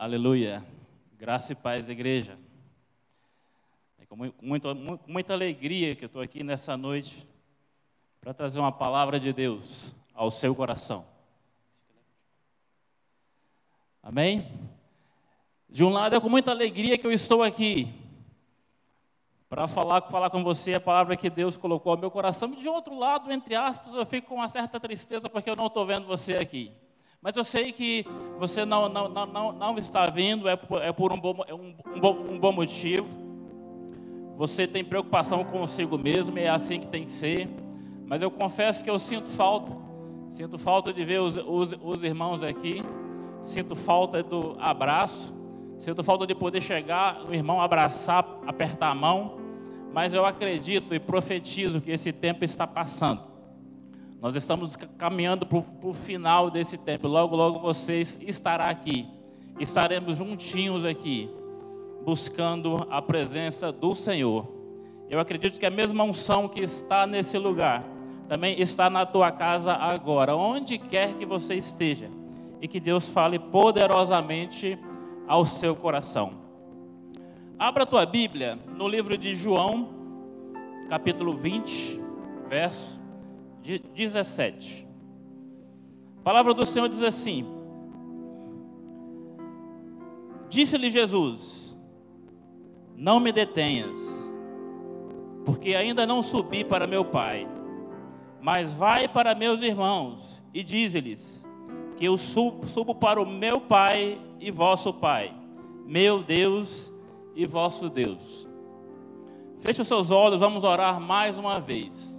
Aleluia. Graça e paz, igreja. É com muito, muita alegria que eu estou aqui nessa noite para trazer uma palavra de Deus ao seu coração. Amém? De um lado é com muita alegria que eu estou aqui para falar, falar com você a palavra que Deus colocou ao meu coração. De outro lado, entre aspas, eu fico com uma certa tristeza porque eu não estou vendo você aqui. Mas eu sei que você não, não, não, não, está vindo, é por, é por um, bom, é um, um, bom, um bom motivo. Você tem preocupação consigo mesmo, é assim que tem que ser. Mas eu confesso que eu sinto falta. Sinto falta de ver os, os, os irmãos aqui. Sinto falta do abraço. Sinto falta de poder chegar, o irmão abraçar, apertar a mão. Mas eu acredito e profetizo que esse tempo está passando. Nós estamos caminhando para o final desse tempo. Logo, logo vocês estará aqui. Estaremos juntinhos aqui, buscando a presença do Senhor. Eu acredito que a mesma unção que está nesse lugar também está na tua casa agora, onde quer que você esteja, e que Deus fale poderosamente ao seu coração. Abra a tua Bíblia no livro de João, capítulo 20, verso 17. A palavra do Senhor diz assim: Disse-lhe Jesus: Não me detenhas, porque ainda não subi para meu Pai, mas vai para meus irmãos e dize-lhes que eu subo, subo para o meu Pai e vosso Pai, meu Deus e vosso Deus. Feche os seus olhos, vamos orar mais uma vez.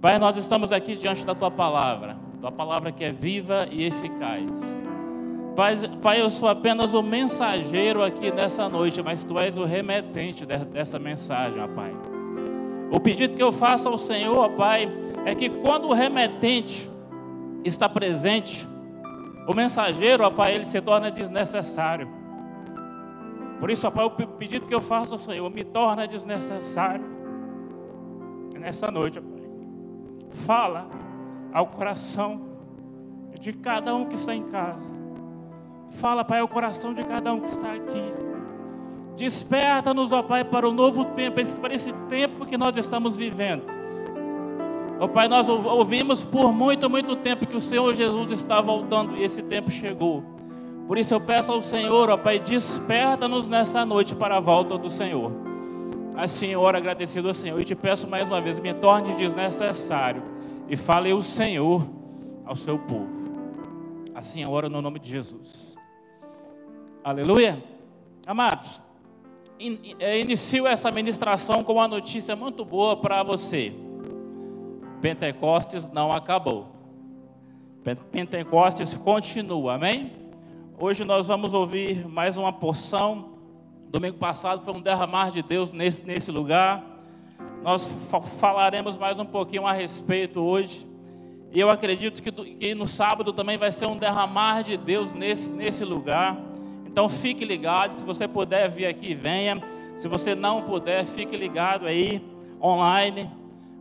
Pai, nós estamos aqui diante da tua palavra, tua palavra que é viva e eficaz. Pai, pai, eu sou apenas o mensageiro aqui nessa noite, mas tu és o remetente dessa mensagem, ó Pai. O pedido que eu faço ao Senhor, ó Pai, é que quando o remetente está presente, o mensageiro, ó Pai, ele se torna desnecessário. Por isso, ó Pai, o pedido que eu faço ao Senhor me torna desnecessário. Nessa noite, ó Pai fala ao coração de cada um que está em casa. Fala, Pai, ao coração de cada um que está aqui. Desperta-nos, ó Pai, para o novo tempo, para esse tempo que nós estamos vivendo. Ó Pai, nós ouvimos por muito, muito tempo que o Senhor Jesus está voltando e esse tempo chegou. Por isso eu peço ao Senhor, ó Pai, desperta-nos nessa noite para a volta do Senhor. Assim, oro agradecido ao Senhor e te peço mais uma vez, me torne desnecessário e fale o Senhor ao seu povo. Assim, eu oro no nome de Jesus. Aleluia. Amados, in, é, inicio essa ministração com uma notícia muito boa para você. Pentecostes não acabou. Pentecostes continua, amém? Hoje nós vamos ouvir mais uma porção Domingo passado foi um derramar de Deus nesse, nesse lugar. Nós falaremos mais um pouquinho a respeito hoje. E eu acredito que, que, no sábado também vai ser um derramar de Deus nesse, nesse lugar. Então fique ligado. Se você puder vir aqui, venha. Se você não puder, fique ligado aí, online.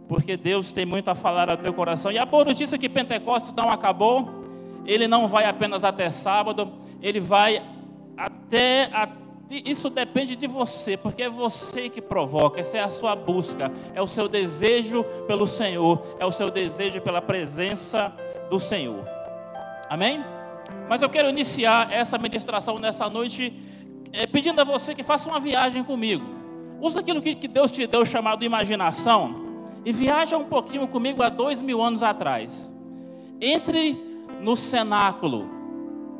Porque Deus tem muito a falar ao teu coração. E a boa notícia é que Pentecostes não acabou. Ele não vai apenas até sábado. Ele vai até, até isso depende de você, porque é você que provoca, essa é a sua busca, é o seu desejo pelo Senhor, é o seu desejo pela presença do Senhor. Amém? Mas eu quero iniciar essa ministração nessa noite é, pedindo a você que faça uma viagem comigo. Usa aquilo que, que Deus te deu chamado imaginação e viaja um pouquinho comigo há dois mil anos atrás. Entre no cenáculo,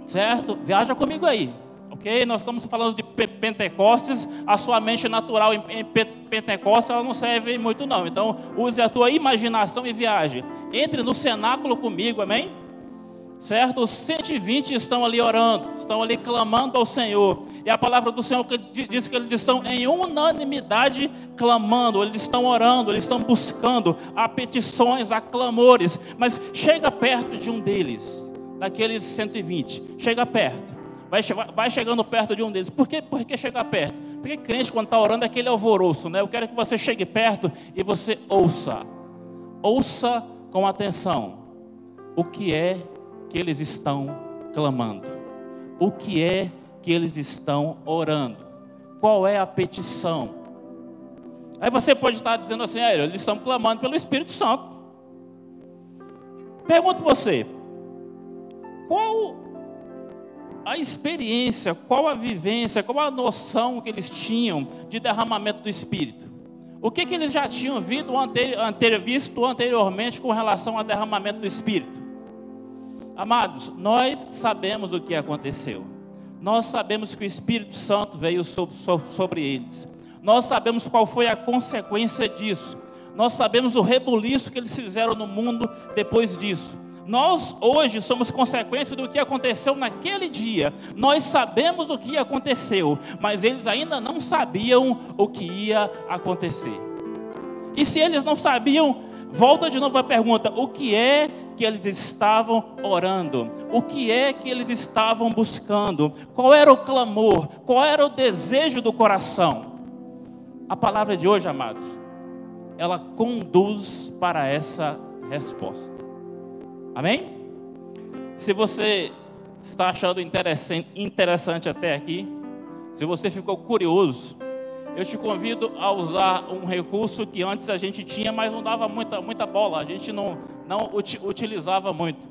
certo? Viaja comigo aí ok? Nós estamos falando de Pentecostes, a sua mente natural em, Pentecostes ela não serve muito não. Então, use a tua imaginação e viaje. Entre no cenáculo comigo, amém? Certo? Os 120 estão ali orando, estão ali clamando ao Senhor. E a palavra do Senhor diz que eles estão em unanimidade clamando, eles estão orando, eles estão buscando a petições, a clamores. Mas chega perto de um deles, daqueles 120, chega perto vai, vai chegando perto de um deles. Por que, por que chegar perto? Porque crente, quando está orando, é aquele alvoroço, né? Eu quero que você chegue perto e você ouça. Ouça com atenção o que é que eles estão clamando. o que é que eles estão orando. Qual é a petição? Aí você pode estar dizendo assim, ah, eles estão clamando pelo Espírito Santo. Pergunto você, qual a experiência, qual a vivência, qual a noção que eles tinham de derramamento do Espírito? O que, que eles já tinham visto, visto anteriormente com relação ao derramamento do Espírito? Amados, nós sabemos o que aconteceu. Nós sabemos que o Espírito Santo veio sobre, sobre eles. Nós sabemos qual foi a consequência disso. Nós sabemos o rebuliço que eles fizeram no mundo depois disso. Nós hoje somos consequência do que aconteceu naquele dia. Nós sabemos o que aconteceu, mas eles ainda não sabiam o que ia acontecer. E se eles não sabiam, volta de novo a pergunta: o que é que eles estavam orando? O que é que eles estavam buscando? Qual era o clamor? Qual era o desejo do coração? A palavra de hoje, amados, ela conduz para essa resposta. Amém? Se você está achando interessante, até aqui, se você ficou curioso, eu te convido a usar um recurso que antes a gente tinha, mas não dava muita, muita bola, a gente não, não utilizava muito.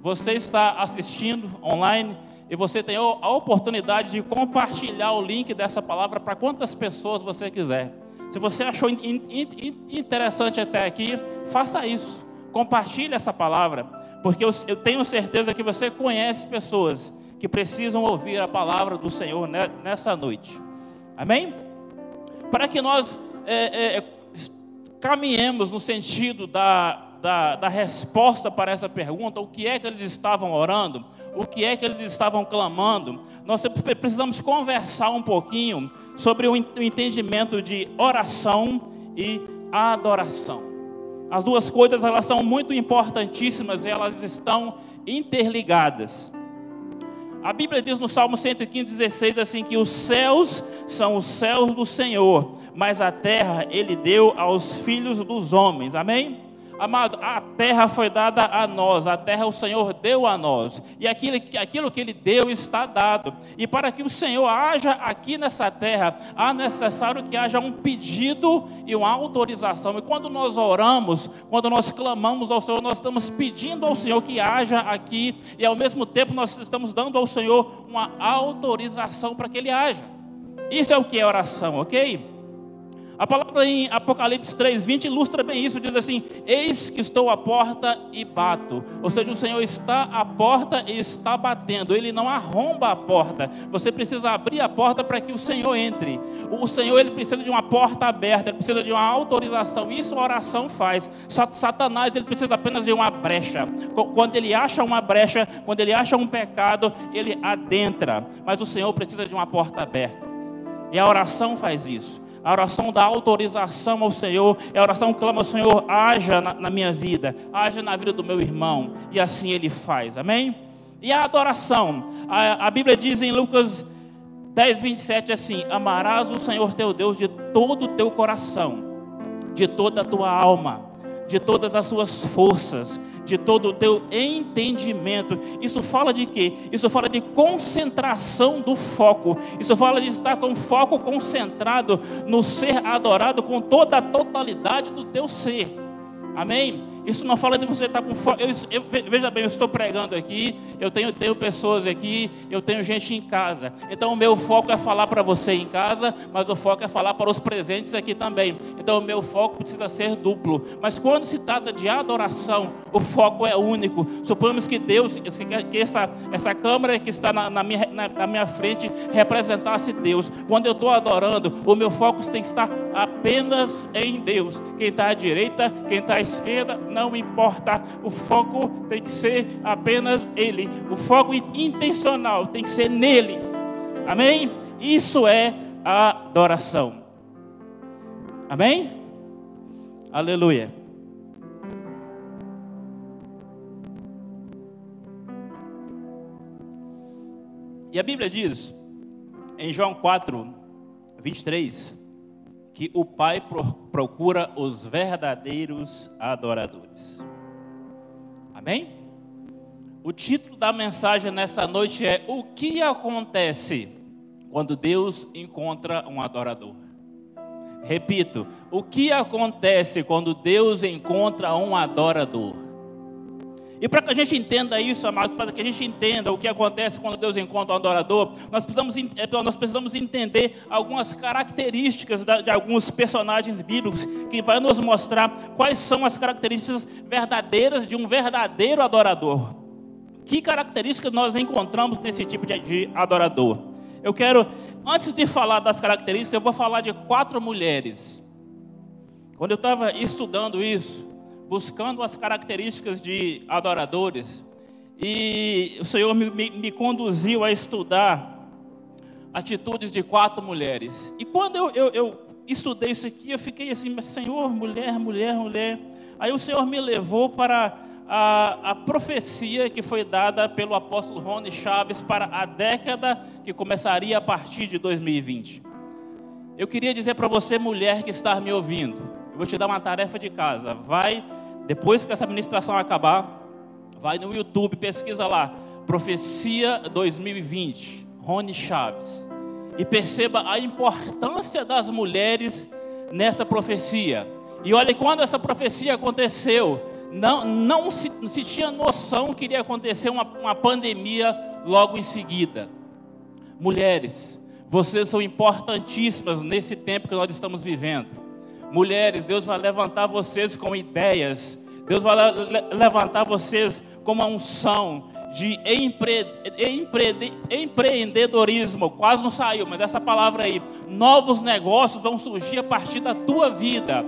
Você está assistindo online e você tem a oportunidade de compartilhar o link dessa palavra para quantas pessoas você quiser. Se você achou interessante até aqui, faça isso. Compartilhe essa palavra, porque eu, eu tenho certeza que você conhece pessoas que precisam ouvir a palavra do Senhor nessa noite. Amém? Para que nós é, é, caminhemos no sentido da, da, da, resposta para essa pergunta, o que é que eles estavam orando, o que é que eles estavam clamando, nós precisamos conversar um pouquinho sobre o entendimento de oração e adoração. As duas coisas elas são muito importantíssimas, elas estão interligadas. A Bíblia diz no Salmo 115, 16 assim que os céus são os céus do Senhor, mas a terra ele deu aos filhos dos homens. Amém? Amado, a terra foi dada a nós, a terra o Senhor deu a nós, e aquilo, aquilo que Ele deu está dado. E para que o Senhor haja aqui nessa terra, há necessário que haja um pedido e uma autorização. E quando nós oramos, quando nós clamamos ao Senhor, nós estamos pedindo ao Senhor que haja aqui, e ao mesmo tempo nós estamos dando ao Senhor uma autorização para que Ele haja. Isso é o que é oração, ok? A palavra em Apocalipse 3:20 ilustra bem isso, diz assim: Eis que estou à porta e bato. Ou seja, o Senhor está à porta e está batendo. Ele não arromba a porta. Você precisa abrir a porta para que o Senhor entre. O Senhor ele precisa de uma porta aberta, ele precisa de uma autorização. Isso a oração faz. Satanás ele precisa apenas de uma brecha. Quando ele acha uma brecha, quando ele acha um pecado, ele adentra. Mas o Senhor precisa de uma porta aberta. E a oração faz isso. A oração dá autorização ao Senhor. É a oração que clama ao Senhor, haja na, na, minha vida, haja na vida do meu irmão. E assim ele faz. Amém? E a adoração. A, a Bíblia diz em Lucas 10, 27 assim: Amarás o Senhor teu Deus de todo o teu coração, de toda a tua alma, de todas as suas forças, de todo o teu entendimento. Isso fala de quê? Isso fala de concentração do foco. Isso fala de estar com foco concentrado no ser adorado com toda a totalidade do teu ser. Amém? Isso não fala de você estar com foco. Eu, eu, veja bem, eu estou pregando aqui, eu tenho, tenho pessoas aqui, eu tenho gente em casa. Então o meu foco é falar para você em casa, mas o foco é falar para os presentes aqui também. Então o meu foco precisa ser duplo. Mas quando se trata de adoração, o foco é único. Suponhamos que Deus, que essa, essa câmera que está na, na minha, na, na minha frente representasse Deus. Quando eu estou adorando, o meu foco tem que estar apenas em Deus. Quem está à direita, quem está à esquerda, não importa, o foco tem que ser apenas Ele, o foco intencional tem que ser nele, amém? Isso é adoração, amém? Aleluia. E a Bíblia diz, em João 4, 23, que o Pai procura os verdadeiros adoradores. Amém? O título da mensagem nessa noite é O que acontece quando Deus encontra um adorador? Repito, o que acontece quando Deus encontra um adorador? E para que a gente entenda isso, amados, para que a gente entenda o que acontece quando Deus encontra um adorador, nós precisamos, é, nós precisamos entender algumas características de alguns personagens bíblicos que vai nos mostrar quais são as características verdadeiras de um verdadeiro adorador. Que características nós encontramos nesse tipo de adorador? Eu quero, antes de falar das características, eu vou falar de quatro mulheres. Quando eu estava estudando isso, buscando as características de adoradores. E o Senhor me, me, me conduziu a estudar atitudes de quatro mulheres. E quando eu, eu, eu estudei isso aqui, eu fiquei assim, mas Senhor, mulher, mulher, mulher. Aí o Senhor me levou para a, a, profecia que foi dada pelo apóstolo Rony Chaves para a década que começaria a partir de 2020. Eu queria dizer para você, mulher que está me ouvindo, eu vou te dar uma tarefa de casa. Vai depois que essa ministração acabar, vai no YouTube, pesquisa lá, Profecia 2020, Rony Chaves, e perceba a importância das mulheres nessa profecia. E olha, quando essa profecia aconteceu, não, não se, se tinha noção que iria acontecer uma, uma pandemia logo em seguida. Mulheres, vocês são importantíssimas nesse tempo que nós estamos vivendo. Mulheres, Deus vai levantar vocês com ideias. Deus vai levantar vocês com uma unção de empre, empre, empreendedorismo. Quase não saiu, mas essa palavra aí. Novos negócios vão surgir a partir da tua vida.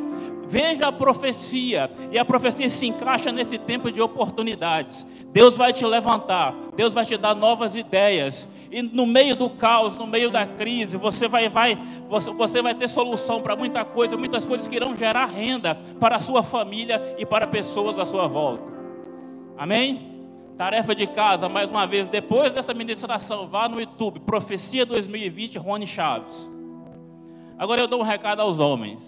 Veja a profecia, e a profecia se encaixa nesse tempo de oportunidades. Deus vai te levantar, Deus vai te dar novas ideias, e no meio do caos, no meio da crise, você vai, vai, você, você vai ter solução para muita coisa, muitas coisas que irão gerar renda para a sua família e para pessoas à sua volta. Amém? Tarefa de casa, mais uma vez, depois dessa ministração, vá no YouTube, Profecia 2020, Rony Chaves. Agora eu dou um recado aos homens.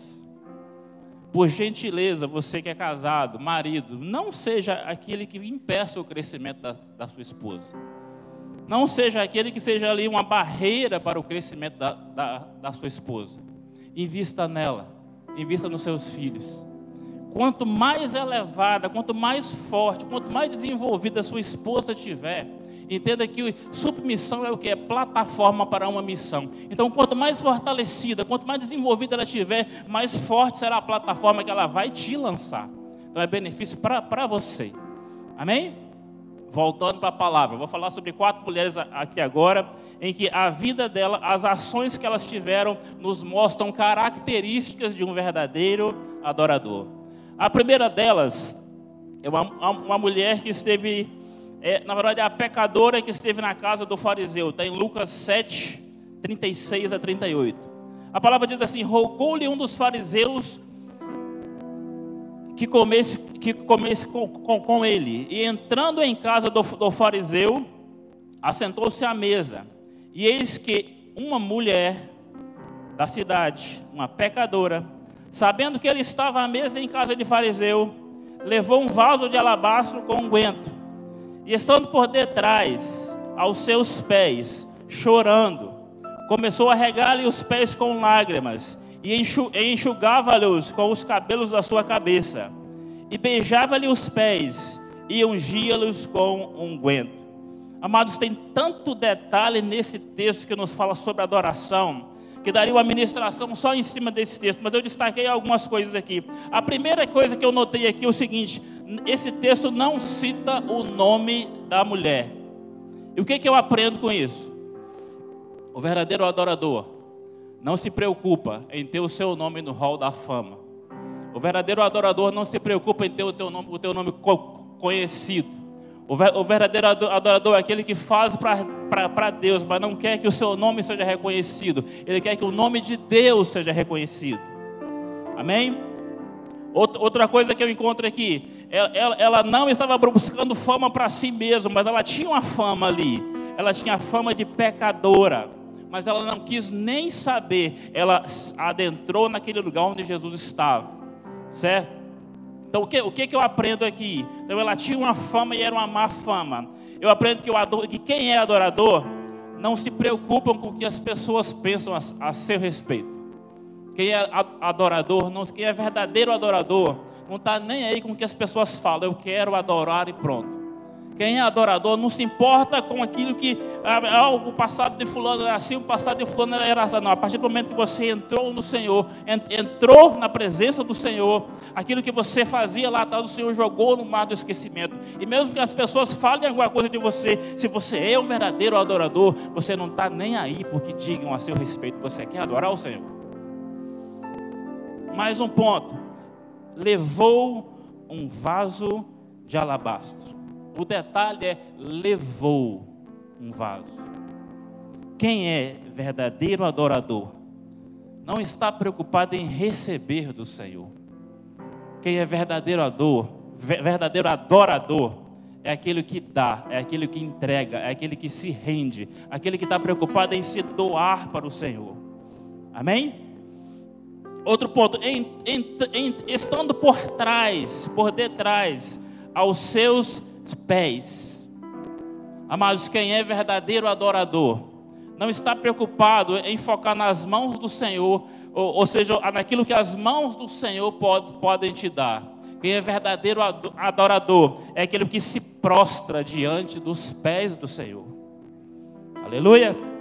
Por gentileza, você que é casado, marido, não seja aquele que impeça o crescimento da, da sua esposa. Não seja aquele que seja ali uma barreira para o crescimento da, da, da sua esposa. Invista nela, invista nos seus filhos. Quanto mais elevada, quanto mais forte, quanto mais desenvolvida a sua esposa tiver, Entenda que submissão é o que? É plataforma para uma missão. Então, quanto mais fortalecida, quanto mais desenvolvida ela tiver, mais forte será a plataforma que ela vai te lançar. Então, é benefício para você. Amém? Voltando para a palavra, vou falar sobre quatro mulheres aqui agora, em que a vida dela, as ações que elas tiveram, nos mostram características de um verdadeiro adorador. A primeira delas é uma, uma mulher que esteve é, na verdade, é a pecadora que esteve na casa do fariseu. Está em Lucas 7, 36 a 38. A palavra diz assim: rogou-lhe um dos fariseus que comesse, que comesse com, com, com ele. E entrando em casa do, do fariseu, assentou-se à mesa. E eis que uma mulher da cidade, uma pecadora, sabendo que ele estava à mesa em casa de fariseu, levou um vaso de alabastro com unguento e estando por detrás, aos seus pés, chorando, começou a regar-lhe os pés com lágrimas, e enxugava-lhes com os cabelos da sua cabeça, e beijava-lhe os pés, e ungia-los com unguento. Amados, tem tanto detalhe nesse texto que nos fala sobre adoração, que daria uma ministração só em cima desse texto, mas eu destaquei algumas coisas aqui. A primeira coisa que eu notei aqui é o seguinte: esse texto não cita o nome da mulher. E o que, que eu aprendo com isso? O verdadeiro adorador não se preocupa em ter o seu nome no hall da fama. O verdadeiro adorador não se preocupa em ter o teu nome, o teu nome conhecido. O verdadeiro adorador é aquele que faz para Deus, mas não quer que o seu nome seja reconhecido. Ele quer que o nome de Deus seja reconhecido. Amém? Outra coisa que eu encontro aqui, ela, ela não estava buscando fama para si mesma, mas ela tinha uma fama ali. Ela tinha a fama de pecadora, mas ela não quis nem saber. Ela adentrou naquele lugar onde Jesus estava, certo? Então o que, o que, eu aprendo aqui? Então ela tinha uma fama e era uma má fama. eu aprendo que, o que quem é adorador não se preocupa com o que as pessoas pensam a, a seu respeito. Quem é adorador, não, quem é verdadeiro adorador, não está nem aí com o que as pessoas falam. Eu quero adorar e pronto. Quem é adorador não se importa com aquilo que ah, ah, o passado de fulano era assim, o passado de fulano era assim. Não, a partir do momento que você entrou no Senhor, entrou na presença do Senhor, aquilo que você fazia lá atrás, o Senhor jogou no mar do esquecimento. E mesmo que as pessoas falem alguma coisa de você, se você é um verdadeiro adorador, você não está nem aí porque digam a seu respeito. Você quer adorar o Senhor? Mais um ponto. Levou um vaso de alabastro. O detalhe é levou um vaso. Quem é verdadeiro adorador não está preocupado em receber do Senhor. Quem é verdadeiro ador, verdadeiro adorador é aquele que dá, é aquele que entrega, é aquele que se rende, aquele que está preocupado em se doar para o Senhor. Amém? Outro ponto, em, em, em, estando por trás, por detrás, aos seus pés. Amados, quem é verdadeiro adorador, não está preocupado em focar nas mãos do Senhor, ou, ou seja, naquilo que as mãos do Senhor pode, podem te dar. Quem é verdadeiro adorador é aquele que se prostra diante dos pés do Senhor. Aleluia.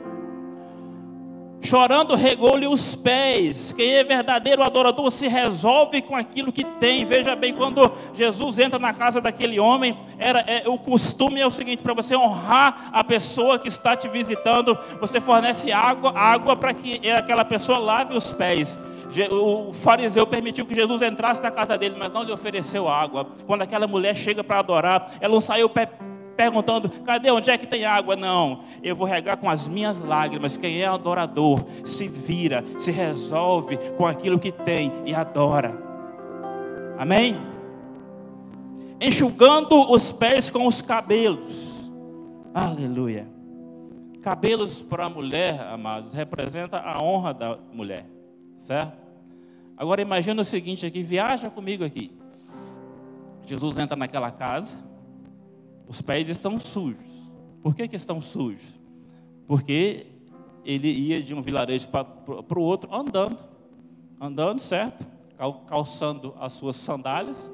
Chorando, regou-lhe os pés. Quem é verdadeiro adorador se resolve com aquilo que tem. Veja bem, quando Jesus entra na casa daquele homem, era é, o costume é o seguinte: para você honrar a pessoa que está te visitando, você fornece água, água para que aquela pessoa lave os pés. O fariseu permitiu que Jesus entrasse na casa dele, mas não lhe ofereceu água. Quando aquela mulher chega para adorar, ela não saiu perguntando: cadê onde é que tem água? Não, eu vou regar com as minhas lágrimas. Quem é adorador se vira, se resolve com aquilo que tem e adora. Amém? Enxugando os pés com os cabelos. Aleluia. Cabelos para a mulher, amados, representa a honra da mulher, certo? Agora imagina o seguinte aqui, viaja comigo aqui. Jesus entra naquela casa, os pés estão sujos. Por que, que estão sujos? Porque ele ia de um vilarejo para o outro andando, andando, certo? Calçando as suas sandálias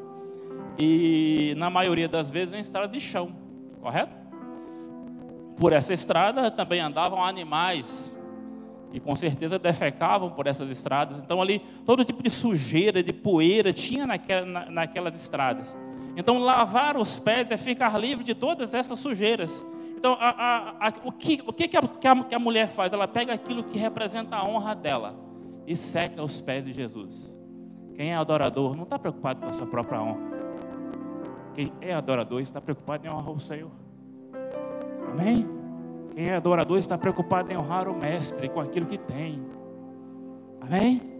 e na maioria das vezes em estrada de chão, correto? Por essa estrada também andavam animais e com certeza defecavam por essas estradas. Então ali todo tipo de sujeira, de poeira tinha naquela, naquelas estradas. Então, lavar os pés é ficar livre de todas essas sujeiras. Então, a, a, a, o, que, o que, que, que a mulher faz? Ela pega aquilo que representa a honra dela e seca os pés de Jesus. Quem é adorador não está preocupado com a sua própria honra. Quem é adorador está preocupado em honrar o Senhor. Amém? Quem é adorador está preocupado em honrar o Mestre com aquilo que tem. Amém?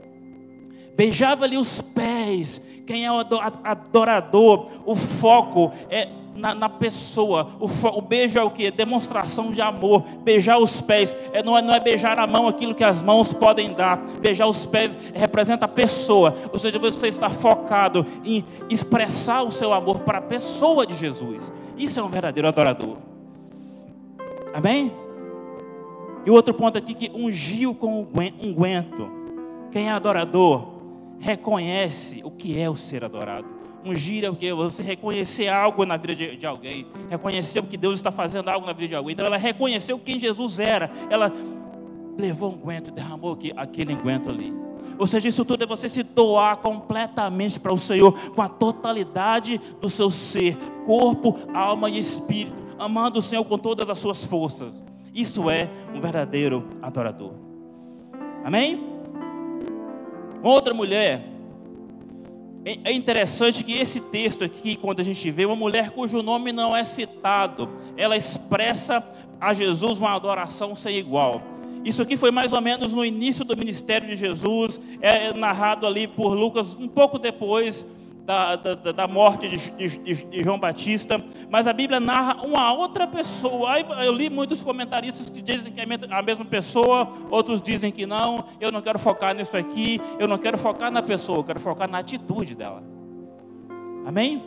Beijava-lhe os pés quem é o adorador, o foco é na, na pessoa. O, o, beijo é o que? Demonstração de amor. Beijar os pés é, não, é, não é beijar a mão aquilo que as mãos podem dar. Beijar os pés representa a pessoa. Ou seja, você está focado em expressar o seu amor para a pessoa de Jesus. Isso é um verdadeiro adorador. Amém? E o outro ponto aqui que ungiu com unguento. Quem é adorador? Reconhece o que é o ser adorado. Ungir é o que? Você reconhecer algo na vida de, de, alguém, reconhecer o que Deus está fazendo algo na vida de alguém. Então ela reconheceu quem Jesus era. Ela levou um guento, derramou aqui, aquele guento ali. Ou seja, isso tudo é você se doar completamente para o Senhor, com a totalidade do seu ser, corpo, alma e espírito, amando o Senhor com todas as suas forças. Isso é um verdadeiro adorador. Amém? Outra mulher. É, é interessante que esse texto aqui, quando a gente vê uma mulher cujo nome não é citado, ela expressa a Jesus uma adoração sem igual. Isso aqui foi mais ou menos no início do ministério de Jesus, é narrado ali por Lucas um pouco depois da, da, da morte de, de, de, João Batista, mas a Bíblia narra uma outra pessoa. Eu li muitos comentaristas que dizem que é a mesma pessoa, outros dizem que não. Eu não quero focar nisso aqui, eu não quero focar na pessoa, eu quero focar na atitude dela. Amém?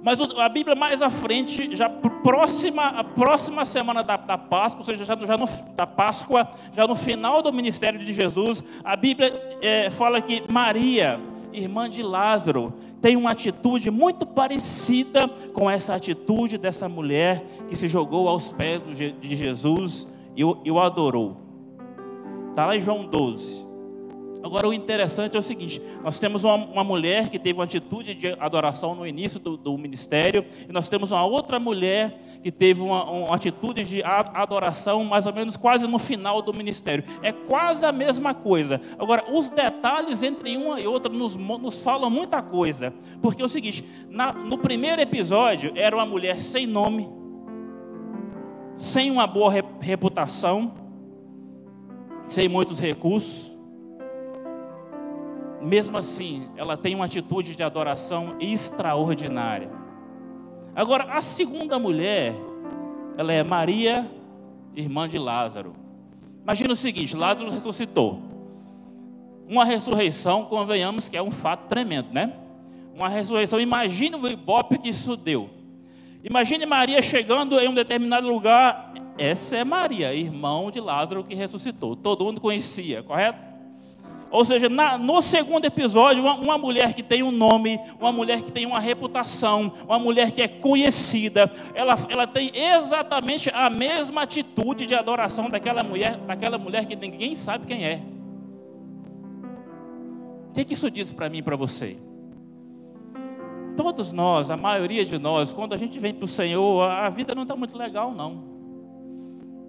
Mas a Bíblia mais à frente, já próxima, a próxima semana da, da Páscoa, ou seja, já, já no, da Páscoa, já no final do ministério de Jesus, a Bíblia é, fala que Maria, irmã de Lázaro, tem uma atitude muito parecida com essa atitude dessa mulher que se jogou aos pés de Jesus e o, adorou. Está lá em João 12. Agora, o interessante é o seguinte: nós temos uma, uma mulher que teve uma atitude de adoração no início do, do, ministério, e nós temos uma outra mulher que teve uma, uma, atitude de adoração, mais ou menos quase no final do ministério. É quase a mesma coisa. Agora, os detalhes entre uma e outra nos, nos falam muita coisa, porque é o seguinte: na, no primeiro episódio, era uma mulher sem nome, sem uma boa reputação, sem muitos recursos mesmo assim, ela tem uma atitude de adoração extraordinária. Agora, a segunda mulher, ela é Maria, irmã de Lázaro. Imagina o seguinte: Lázaro ressuscitou. Uma ressurreição, convenhamos que é um fato tremendo, né? Uma ressurreição, imagine o ibope que isso deu. Imagine Maria chegando em um determinado lugar. Essa é Maria, irmão de Lázaro que ressuscitou. Todo mundo conhecia, correto? Ou seja, na, no segundo episódio, uma, uma, mulher que tem um nome, uma mulher que tem uma reputação, uma mulher que é conhecida, ela, ela tem exatamente a mesma atitude de adoração daquela mulher, daquela mulher que ninguém sabe quem é. O que, que isso diz para mim e para você? Todos nós, a maioria de nós, quando a gente vem para o Senhor, a vida não está muito legal, não.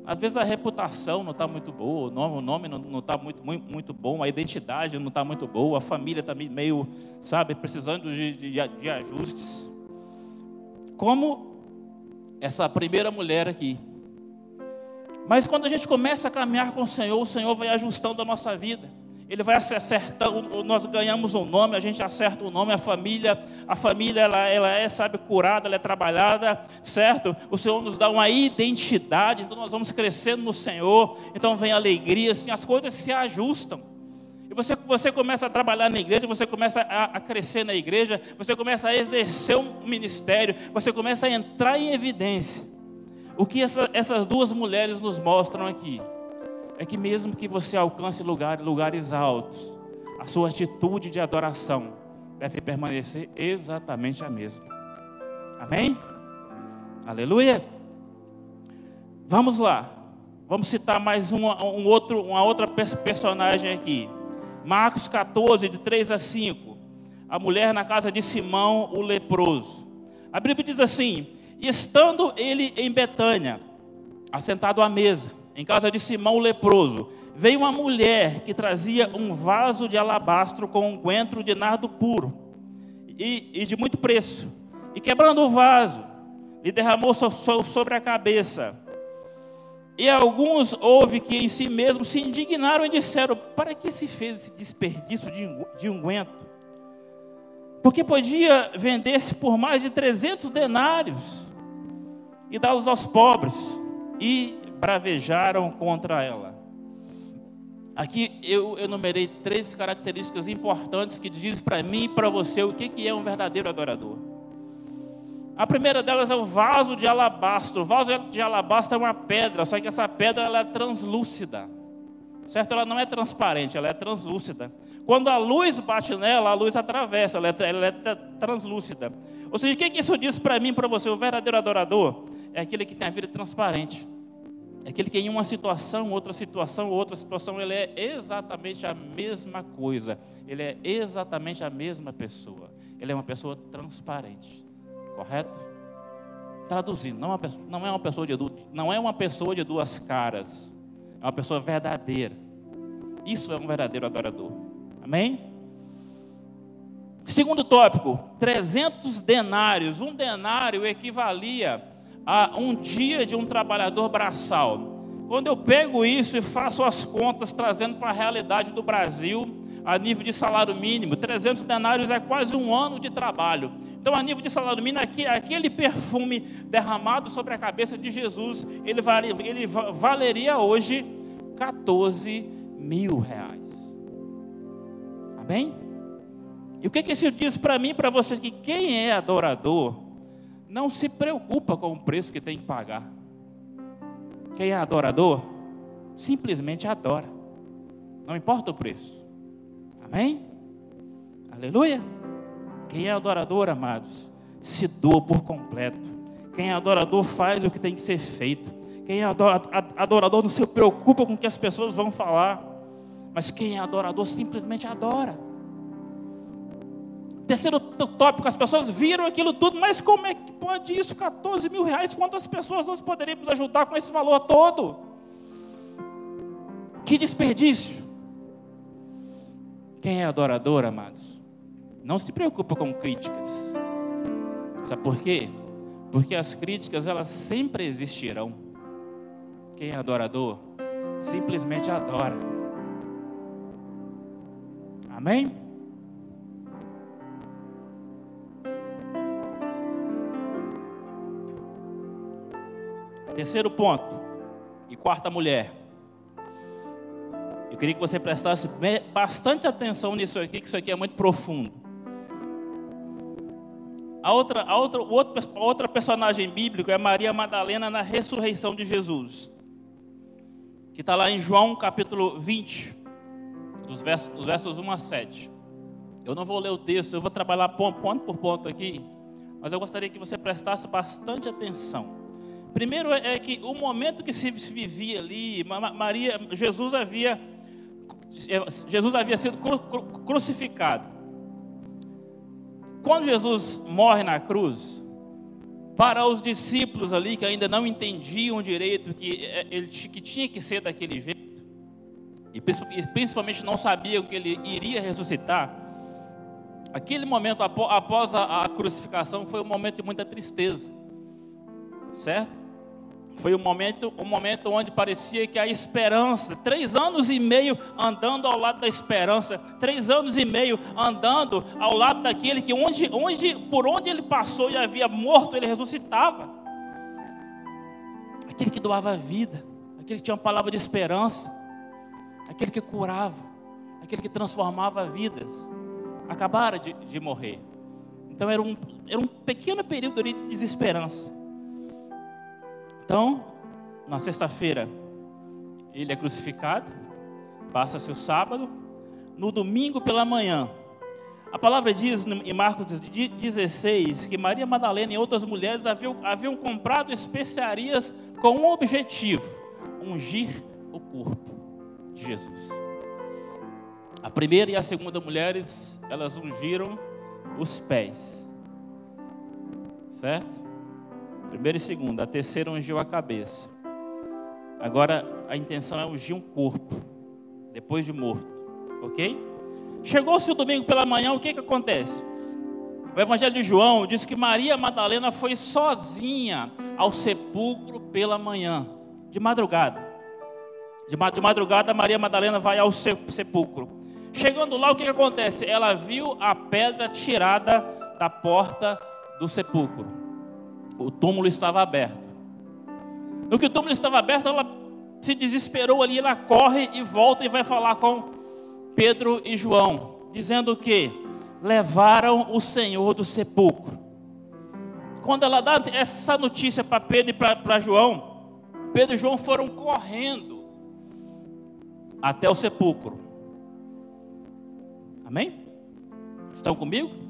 Às vezes a reputação não está muito boa, o nome, não está muito, muito, muito bom, a identidade não está muito boa, a família está meio, sabe, precisando de, de, de ajustes. Como essa primeira mulher aqui. Mas quando a gente começa a caminhar com o Senhor, o Senhor vai ajustando a nossa vida. Ele vai acertando, nós ganhamos um nome, a gente acerta o um nome, a família, a família ela, ela é, sabe, curada, ela é trabalhada, certo? O Senhor nos dá uma identidade, então nós vamos crescendo no Senhor, então vem alegria, assim, as coisas se ajustam. E você, você começa a trabalhar na igreja, você começa a, a crescer na igreja, você começa a exercer um ministério, você começa a entrar em evidência. O que essa, essas duas mulheres nos mostram aqui? É que mesmo que você alcance lugar, lugares altos, a sua atitude de adoração deve permanecer exatamente a mesma. Amém? Aleluia. Vamos lá. Vamos citar mais uma, um outro, uma outra personagem aqui. Marcos 14, de 3 a 5. A mulher na casa de Simão, o leproso. A Bíblia diz assim: Estando ele em Betânia, assentado à mesa, em casa de Simão leproso, veio uma mulher que trazia um vaso de alabastro com um coentro de nardo puro e, e de muito preço. E quebrando o vaso, lhe derramou sobre a cabeça. E alguns houve que em si mesmos se indignaram e disseram: Para que se fez esse desperdício de unguento? Porque podia vender-se por mais de 300 denários e dá-los aos pobres. E bravejaram contra ela. Aqui eu enumerei três características importantes que dizem para mim e para você o que é um verdadeiro adorador. A primeira delas é o vaso de alabastro. O vaso de alabastro é uma pedra, só que essa pedra ela é translúcida. Certo? Ela não é transparente, ela é translúcida. Quando a luz bate nela, a luz atravessa, ela é, ela é translúcida. Ou seja, o que isso diz para mim e para você? O verdadeiro adorador é aquele que tem a vida transparente. É aquele que em uma situação, outra situação, outra situação, ele é exatamente a mesma coisa. Ele é exatamente a mesma pessoa. Ele é uma pessoa transparente. Correto? Traduzindo, não é uma pessoa, não é uma pessoa, de, não é uma pessoa de duas caras. É uma pessoa verdadeira. Isso é um verdadeiro adorador. Amém? Segundo tópico, 300 denários. Um denário equivalia a um dia de um trabalhador braçal. Quando eu pego isso e faço as contas trazendo para a realidade do Brasil, a nível de salário mínimo, 300 denários é quase um ano de trabalho. Então, a nível de salário mínimo, aquele perfume derramado sobre a cabeça de Jesus, ele, ele valeria hoje 14 mil reais. Amém? E o que, que isso diz para mim para vocês? Que quem é adorador não se preocupa com o preço que tem que pagar. Quem é adorador, simplesmente adora, não importa o preço. Amém? Aleluia. Quem é adorador, amados, se doa por completo. Quem é adorador faz o que tem que ser feito. Quem é adorador não se preocupa com o que as pessoas vão falar. Mas quem é adorador simplesmente adora. Terceiro tópico, as pessoas viram aquilo tudo, mas como é que pode isso? 14 mil reais, quantas pessoas nós poderíamos ajudar com esse valor todo? Que desperdício! Quem é adorador, amados, não se preocupa com críticas. Sabe por quê? Porque as críticas, elas sempre existirão. Quem é adorador, simplesmente adora. Amém? Terceiro ponto, e quarta mulher. Eu queria que você prestasse bastante atenção nisso aqui, que isso aqui é muito profundo. A outra, a outra, a outra personagem bíblica é Maria Madalena na ressurreição de Jesus, que está lá em João capítulo 20, dos versos, dos versos 1 a 7. Eu não vou ler o texto, eu vou trabalhar ponto, ponto por ponto aqui, mas eu gostaria que você prestasse bastante atenção. Primeiro é que o momento que se vivia ali, Maria, Jesus havia, Jesus havia sido crucificado. Quando Jesus morre na cruz, para os discípulos ali que ainda não entendiam direito que é, ele que tinha que ser daquele jeito, e principalmente não sabiam que ele iria ressuscitar, aquele momento após a crucificação foi um momento de muita tristeza, certo? Foi um momento, um momento onde parecia que a esperança, três anos e meio andando ao lado da esperança, três anos e meio andando ao lado daquele que onde, onde, por onde ele passou e havia morto, ele ressuscitava. Aquele que doava vida, aquele que tinha uma palavra de esperança, aquele que curava, aquele que transformava vidas, acabara de, de morrer. Então era um, era um pequeno período de desesperança. Então, na sexta-feira, ele é crucificado, passa-se o sábado, no domingo pela manhã. A palavra diz em Marcos 16 que Maria Madalena e outras mulheres haviam, haviam comprado especiarias com um objetivo: ungir o corpo de Jesus. A primeira e a segunda mulheres, elas ungiram os pés. Certo? Primeira e segunda. A terceira ungiu a cabeça. Agora a intenção é ungir um corpo, depois de morto. Ok? Chegou-se o domingo pela manhã, o que, que acontece? O Evangelho de João diz que Maria Madalena foi sozinha ao sepulcro pela manhã, de madrugada. De madrugada, Maria Madalena vai ao sepulcro. Chegando lá, o que, que acontece? Ela viu a pedra tirada da porta do sepulcro o túmulo estava aberto. No que o túmulo estava aberto, ela se desesperou ali, ela corre e volta e vai falar com Pedro e João, dizendo que levaram o Senhor do sepulcro. Quando ela dá essa notícia para Pedro e para João, Pedro e João foram correndo até o sepulcro. Amém? Estão comigo?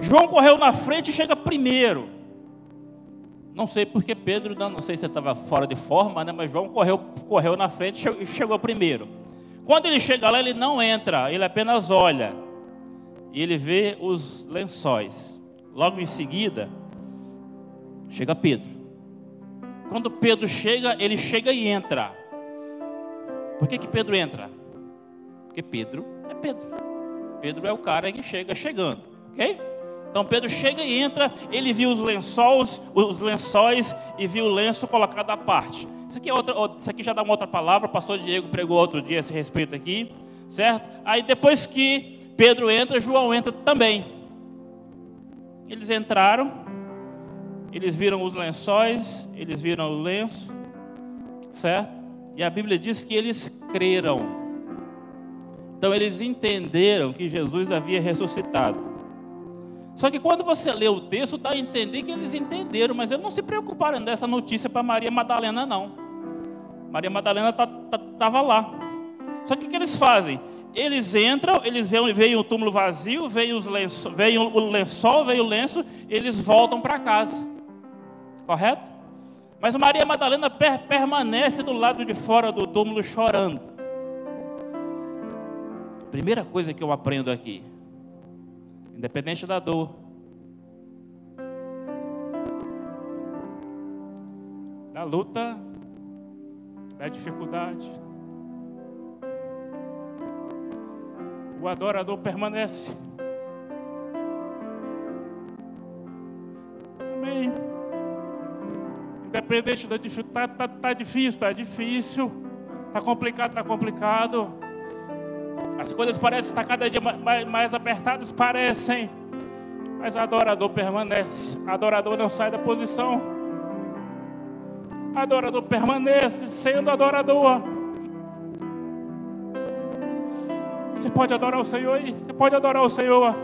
João correu na frente e chega primeiro. Não sei porque Pedro, não sei se estava fora de forma, né? mas João correu, correu na frente e chegou primeiro. Quando ele chega lá, ele não entra, ele apenas olha. E ele vê os lençóis. Logo em seguida, chega Pedro. Quando Pedro chega, ele chega e entra. Por que, que Pedro entra? Porque Pedro é Pedro. Pedro é o cara que chega chegando, ok? Então Pedro chega e entra, ele viu os lençóis, os lençóis e viu o lenço colocado à parte. Isso aqui, é outra, isso aqui já dá uma outra palavra, o pastor Diego pregou outro dia a esse respeito aqui, certo? Aí depois que Pedro entra, João entra também. Eles entraram, eles viram os lençóis, eles viram o lenço, certo? E a Bíblia diz que eles creram. Então eles entenderam que Jesus havia ressuscitado. Só que quando você lê o texto, dá a entender que eles entenderam, mas eles não se preocuparam dessa notícia para Maria Madalena, não. Maria Madalena estava tá, tá, lá. Só que o que eles fazem? Eles entram, eles veem, veem o túmulo vazio, veem, os lenço, veem o lençol, veem o lenço, eles voltam para casa. Correto? Mas Maria Madalena per, permanece do lado de fora do túmulo chorando. Primeira coisa que eu aprendo aqui independente da dor. Da luta, da dificuldade. O adorador permanece. Amém. Independente da dificuldade, está tá, tá difícil, está difícil, está complicado, está complicado. As coisas parecem estar cada dia mais, apertadas, parecem. Mas adorador permanece. Adorador não sai da posição. Adorador permanece sendo adorador. Você pode adorar o Senhor aí? Você pode adorar o Senhor.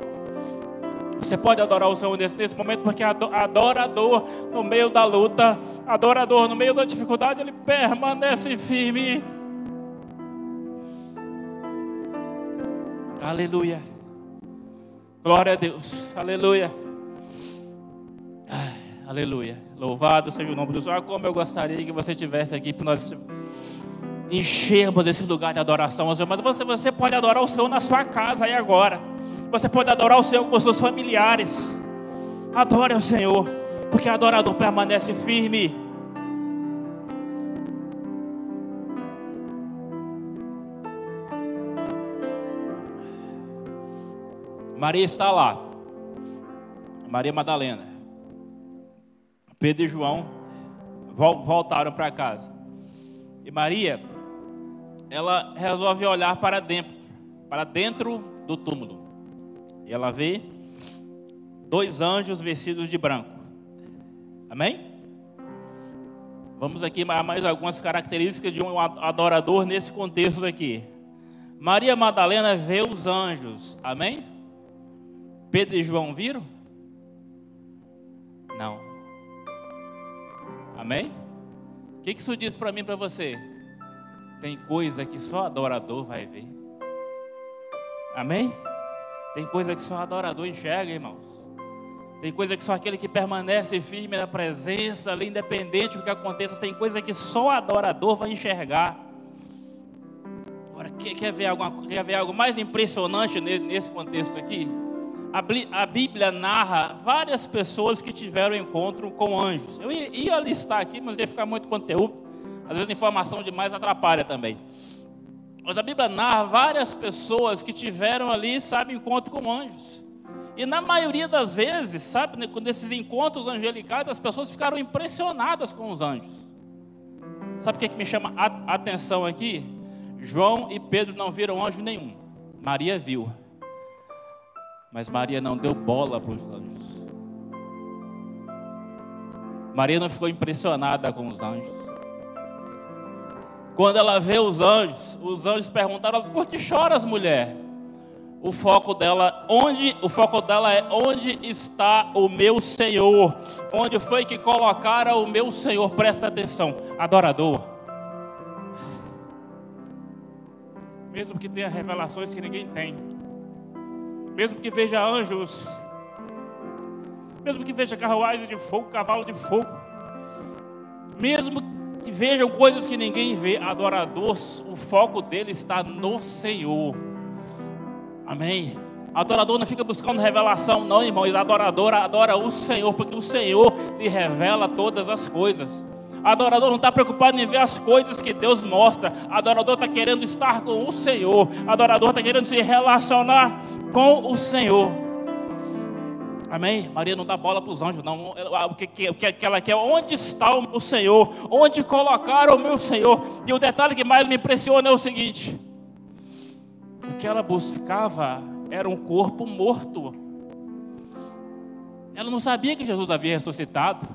Você pode adorar o Senhor nesse, nesse momento, porque adorador no meio da luta, adorador no meio da dificuldade, ele permanece firme. Aleluia. Glória a Deus. Aleluia. Ai, aleluia. Louvado seja o nome do Senhor. Ah, como eu gostaria que você estivesse aqui para nós enchermos esse lugar de adoração. Mas você, você pode adorar o Senhor na sua casa aí agora. Você pode adorar o Senhor com seus familiares. Adore o Senhor, porque adorador permanece firme. Maria está lá. Maria Madalena. Pedro e João voltaram para casa. E Maria, ela resolve olhar para dentro, para dentro do túmulo. E ela vê dois anjos vestidos de branco. Amém? Vamos aqui a mais algumas características de um adorador nesse contexto aqui. Maria Madalena vê os anjos. Amém? Pedro e João viram? Não. Amém? O que isso diz para mim e para você? Tem coisa que só adorador vai ver. Amém? Tem coisa que só adorador enxerga, irmãos. Tem coisa que só aquele que permanece firme na presença, ali, independente do que aconteça, tem coisa que só adorador vai enxergar. Agora, quer, ver, alguma, quer ver algo mais impressionante nesse contexto aqui? A Bíblia narra várias pessoas que tiveram encontro com anjos. Eu ia listar aqui, mas ia ficar muito conteúdo. Às vezes informação demais atrapalha também. Mas a Bíblia narra várias pessoas que tiveram ali, sabe, encontro com anjos. E na maioria das vezes, sabe, nesses encontros angelicais, as pessoas ficaram impressionadas com os anjos. Sabe o que, é que me chama a atenção aqui? João e Pedro não viram anjo nenhum. Maria viu. Mas Maria não deu bola para os anjos. Maria não ficou impressionada com os anjos. Quando ela vê os anjos, os anjos perguntaram: "Por que choras, mulher?" O foco dela, onde o foco dela é onde está o meu Senhor? Onde foi que colocaram o meu Senhor? Presta atenção, adorador. Mesmo que tenha revelações que ninguém tem, mesmo que veja anjos, mesmo que veja carruagem de fogo, cavalo de fogo, mesmo que vejam coisas que ninguém vê, adorador, o foco dele está no Senhor. Amém. Adorador não fica buscando revelação, não, irmão. Adorador adora o Senhor, porque o Senhor lhe revela todas as coisas. Adorador não está preocupado em ver as coisas que Deus mostra. Adorador está querendo estar com o Senhor. Adorador está querendo se relacionar com o Senhor. Amém? Maria não dá bola para os anjos, não. O que, o que ela quer? Onde está o Senhor? Onde colocaram o meu Senhor? E o detalhe que mais me impressiona é o seguinte: o que ela buscava era um corpo morto. Ela não sabia que Jesus havia ressuscitado.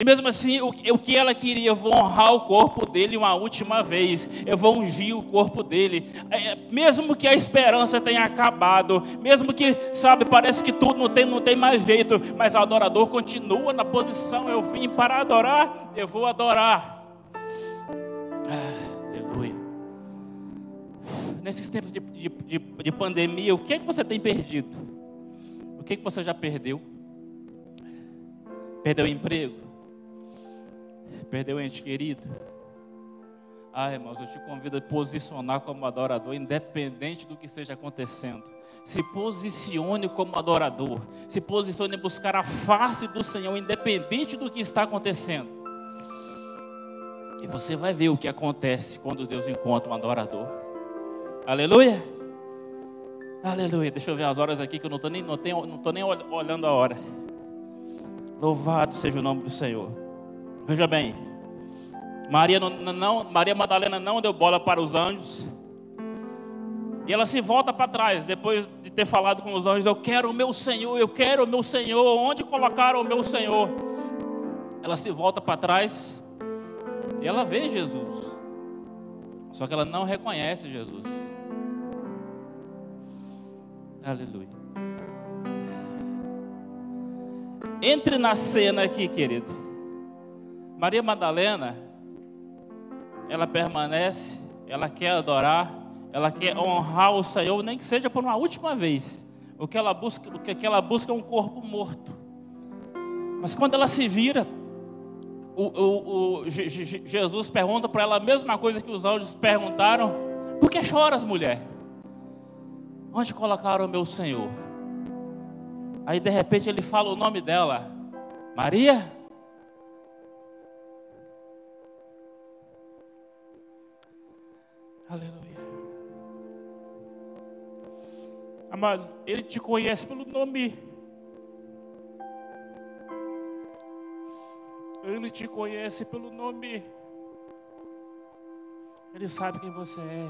E mesmo assim, o, que ela queria, eu vou honrar o corpo dele uma última vez, eu vou ungir o corpo dele, é, mesmo que a esperança tenha acabado, mesmo que, sabe, parece que tudo não tem, não tem mais jeito, mas o adorador continua na posição, eu vim para adorar, eu vou adorar. Ah, aleluia. Nesses tempos de, de, de, de pandemia, o que é que você tem perdido? O que é que você já perdeu? Perdeu o emprego? Perdeu o ente querido? Ah, irmãos, eu te convido a posicionar como adorador, independente do que esteja acontecendo. Se posicione como adorador. Se posicione em buscar a face do Senhor, independente do que está acontecendo. E você vai ver o que acontece quando Deus encontra um adorador. Aleluia! Aleluia. Deixa eu ver as horas aqui que eu não estou nem, não não nem olhando a hora. Louvado seja o nome do Senhor. Veja bem, Maria, não, não, Maria Madalena não deu bola para os anjos. E ela se volta para trás, depois de ter falado com os anjos: Eu quero o meu Senhor, eu quero o meu Senhor, onde colocaram o meu Senhor? Ela se volta para trás e ela vê Jesus, só que ela não reconhece Jesus. Aleluia. Entre na cena aqui, querido. Maria Madalena, ela permanece, ela quer adorar, ela quer honrar o Senhor, nem que seja por uma última vez. O que ela busca, o que ela busca é um corpo morto. Mas quando ela se vira, o, o, o Jesus pergunta para ela a mesma coisa que os anjos perguntaram: Por que choras, mulher? Onde colocaram o meu Senhor? Aí de repente ele fala o nome dela: Maria. Aleluia. Amados, Ele te conhece pelo nome. Ele te conhece pelo nome. Ele sabe quem você é.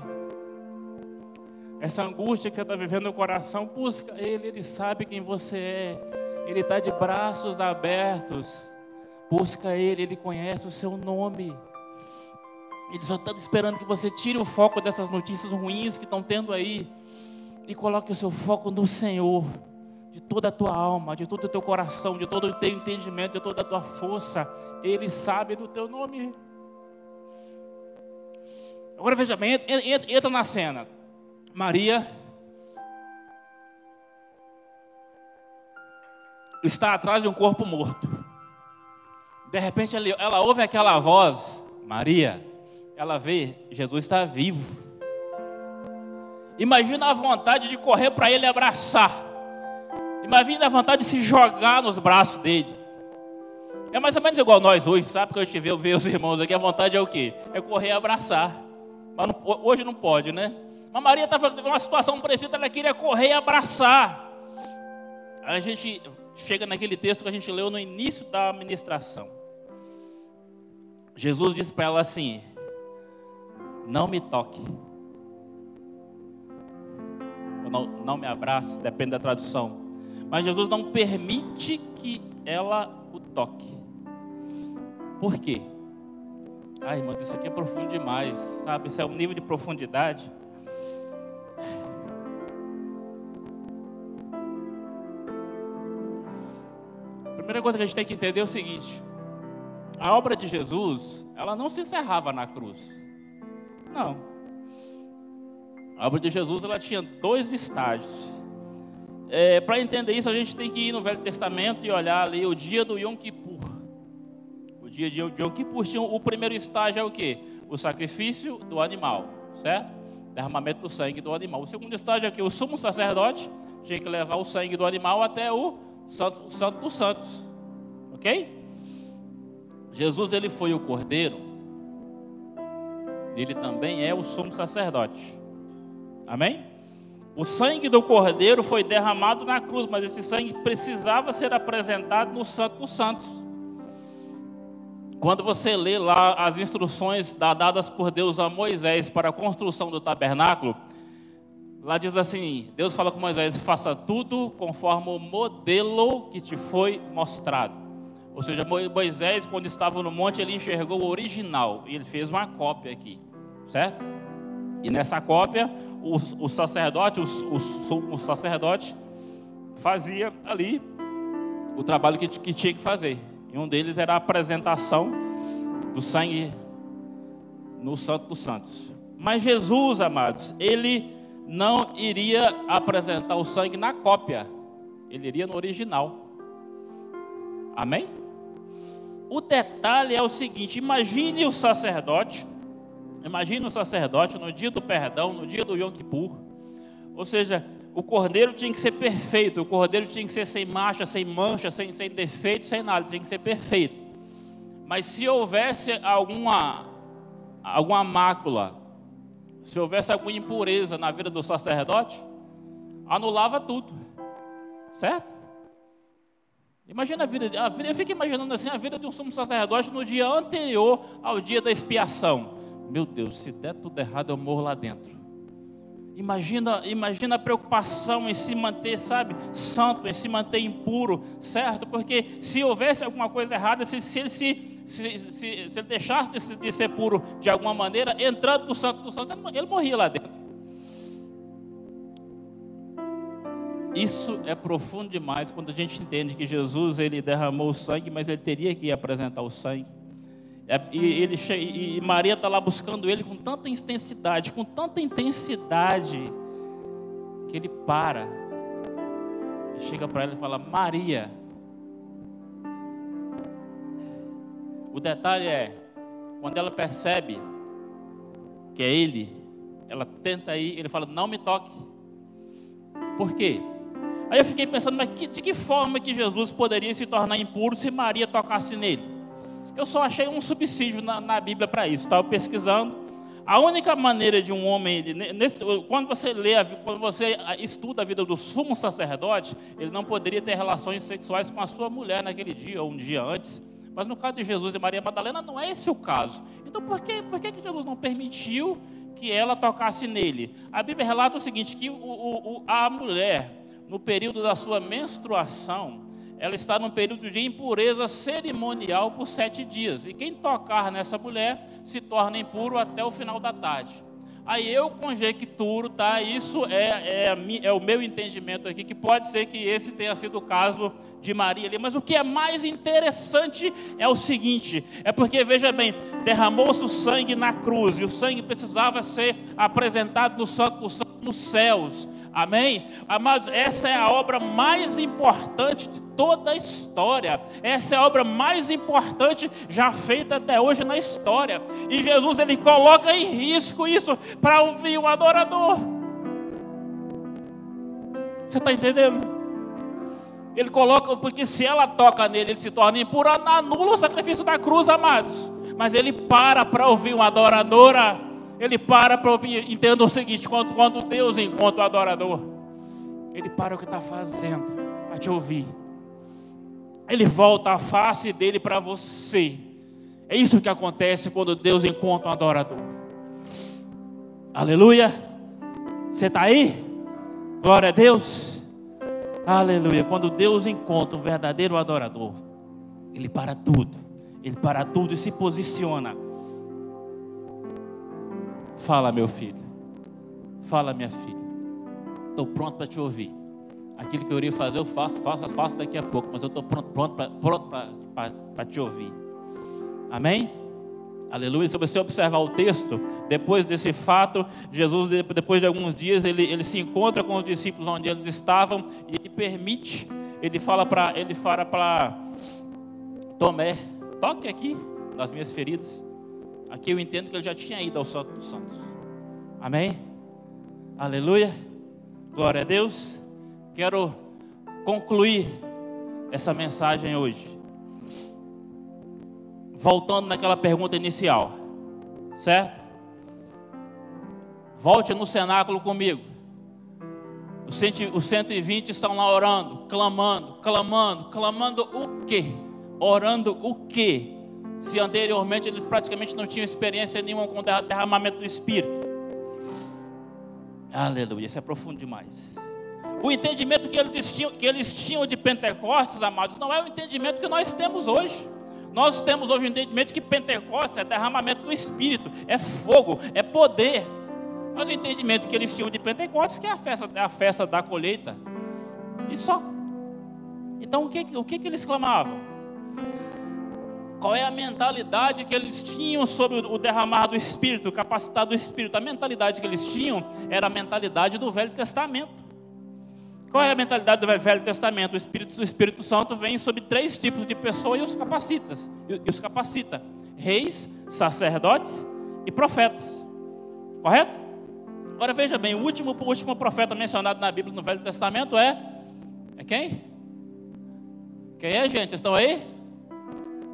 Essa angústia que você está vivendo no coração, busca Ele, Ele sabe quem você é. Ele está de braços abertos. Busca Ele, Ele conhece o seu nome. Ele só está esperando que você tire o foco dessas notícias ruins que estão tendo aí e coloque o seu foco no Senhor, de toda a tua alma, de todo o teu coração, de todo o teu entendimento, de toda a tua força. Ele sabe do teu nome. Agora veja bem, entra, entra na cena. Maria está atrás de um corpo morto. De repente ela, ela ouve aquela voz, Maria ela vê, Jesus está vivo. Imagina a vontade de correr para ele abraçar. Imagina a vontade de se jogar nos braços dele. É mais ou menos igual nós hoje, sabe? Que eu te ver, os irmãos aqui, a vontade é o quê? É correr e abraçar. Mas não, hoje não pode, né? Mas Maria estava numa situação parecida, ela queria correr e abraçar. Aí a gente chega naquele texto que a gente leu no início da ministração. Jesus disse para ela assim: não me toque. Não, não me abrace, depende da tradução. Mas Jesus não permite que ela o toque. Por quê? Ai, irmão, isso aqui é profundo demais, sabe? Isso é um nível de profundidade. A primeira coisa que a gente tem que entender é o seguinte: a obra de Jesus, ela não se encerrava na cruz. Não. A obra de Jesus ela tinha dois estágios. É, Para entender isso, a gente tem que ir no Velho Testamento e olhar ali o dia do Yom Kippur. O dia de Yom Kippur tinha o primeiro estágio é o que? O sacrifício do animal, certo? Derramamento do sangue do animal. O segundo estágio é que o sumo sacerdote tinha que levar o sangue do animal até o santo, o santo dos santos, ok? Jesus ele foi o cordeiro ele também é o sumo sacerdote. Amém? O sangue do cordeiro foi derramado na cruz, mas esse sangue precisava ser apresentado no Santo dos Santos. Quando você lê lá as instruções dadas por Deus a Moisés para a construção do tabernáculo, lá diz assim: Deus fala com Moisés: faça tudo conforme o modelo que te foi mostrado. Ou seja, Moisés, quando estava no monte, ele enxergou o original e ele fez uma cópia aqui, certo? E nessa cópia, o, o sacerdote, o, o, o, sacerdote fazia ali o trabalho que, que tinha que fazer. E um deles era a apresentação do sangue no Santo dos Santos. Mas Jesus, amados, ele não iria apresentar o sangue na cópia, ele iria no original. Amém? O detalhe é o seguinte: imagine o sacerdote, imagine o sacerdote no dia do perdão, no dia do Yom Kippur, ou seja, o cordeiro tinha que ser perfeito, o cordeiro tinha que ser sem marcha, sem mancha, sem, sem defeito, sem nada, tinha que ser perfeito. Mas se houvesse alguma, alguma mácula, se houvesse alguma impureza na vida do sacerdote, anulava tudo, certo? Imagina a vida, a vida, eu fico imaginando assim a vida de um sumo sacerdote no dia anterior ao dia da expiação. Meu Deus, se der tudo errado, eu morro lá dentro. Imagina, imagina a preocupação em se manter, sabe, santo, em se manter impuro, certo? Porque se houvesse alguma coisa errada, se, se ele se, se, se, se ele deixasse de, de, ser puro de alguma maneira, entrando no santo do santo, ele morria lá dentro. Isso é profundo demais quando a gente entende que Jesus ele derramou o sangue, mas ele teria que apresentar o sangue. É, e, ele, e Maria está lá buscando ele com tanta intensidade, com tanta intensidade, que ele para e chega para ela e fala: Maria. O detalhe é, quando ela percebe que é ele, ela tenta ir, ele fala: Não me toque. Por quê? Aí eu fiquei pensando, mas de que forma que Jesus poderia se tornar impuro se Maria tocasse nele? Eu só achei um subsídio na, na Bíblia para isso. Estava pesquisando. A única maneira de um homem, nesse, quando você lê, quando você estuda a vida do sumo sacerdote, ele não poderia ter relações sexuais com a sua mulher naquele dia ou um dia antes. Mas no caso de Jesus e Maria Madalena, não é esse o caso. Então por que, por que Jesus não permitiu que ela tocasse nele? A Bíblia relata o seguinte: que o, o, a mulher, no período da sua menstruação, ela está num período de impureza cerimonial por sete dias. E quem tocar nessa mulher se torna impuro até o final da tarde. Aí eu conjecturo, tá? Isso é, é, é, o meu entendimento aqui, que pode ser que esse tenha sido o caso de Maria ali. Mas o que é mais interessante é o seguinte: é porque, veja bem, derramou-se o sangue na cruz, e o sangue precisava ser apresentado no Santo nos céus. Amém? Amados, essa é a obra mais importante de toda a história. Essa é a obra mais importante já feita até hoje na história. E Jesus ele coloca em risco isso para ouvir o adorador. Você está entendendo? Ele coloca, porque se ela toca nele, ele se torna impuro, anula o sacrifício da cruz, amados. Mas ele para para ouvir uma adoradora ele para para ouvir. Entenda o seguinte: quando, quando Deus encontra o adorador, ele para o que está fazendo para te ouvir. Ele volta a face dele para você. É isso que acontece quando Deus encontra um adorador. Aleluia. Você está aí? Glória a Deus. Aleluia. Quando Deus encontra um verdadeiro adorador, ele para tudo. Ele para tudo e se posiciona Fala, meu filho. Fala, minha filha. Estou pronto para te ouvir. Aquilo que eu iria fazer, eu faço, faço, faço daqui a pouco, mas eu estou pronto, para pronto te ouvir. Amém? Aleluia. Se você observar o texto, depois desse fato, Jesus, depois de alguns dias, ele, ele se encontra com os discípulos onde eles estavam e ele permite, ele fala para ele fala para Tomé, toque aqui nas minhas feridas. Aqui eu entendo que ele já tinha ido ao Santo dos Santos. Amém? Aleluia. Glória a Deus. Quero concluir essa mensagem hoje. Voltando naquela pergunta inicial. Certo? Volte no cenáculo comigo. Os 120 estão lá orando, clamando, clamando, clamando o quê? Orando o quê? Se anteriormente eles praticamente não tinham experiência nenhuma com o derramamento do Espírito. Aleluia, isso é profundo demais. O entendimento que eles tinham, que eles tinham de Pentecostes, amados, não é o entendimento que nós temos hoje. Nós temos hoje o entendimento que Pentecostes é derramamento do Espírito, é fogo, é poder. Mas o entendimento que eles tinham de Pentecostes que é a festa, é a festa da colheita. E só. Então o que, o que, que eles clamavam? Qual é a mentalidade que eles tinham sobre o derramar do Espírito, capacitar do Espírito? A mentalidade que eles tinham era a mentalidade do Velho Testamento. Qual é a mentalidade do Velho Testamento? O Espírito, o Espírito Santo vem sobre três tipos de pessoas e os capacita. E os capacita: reis, sacerdotes e profetas. Correto? Agora veja bem, o último, o último profeta mencionado na Bíblia no Velho Testamento é. É quem? Quem é, gente? Estão aí?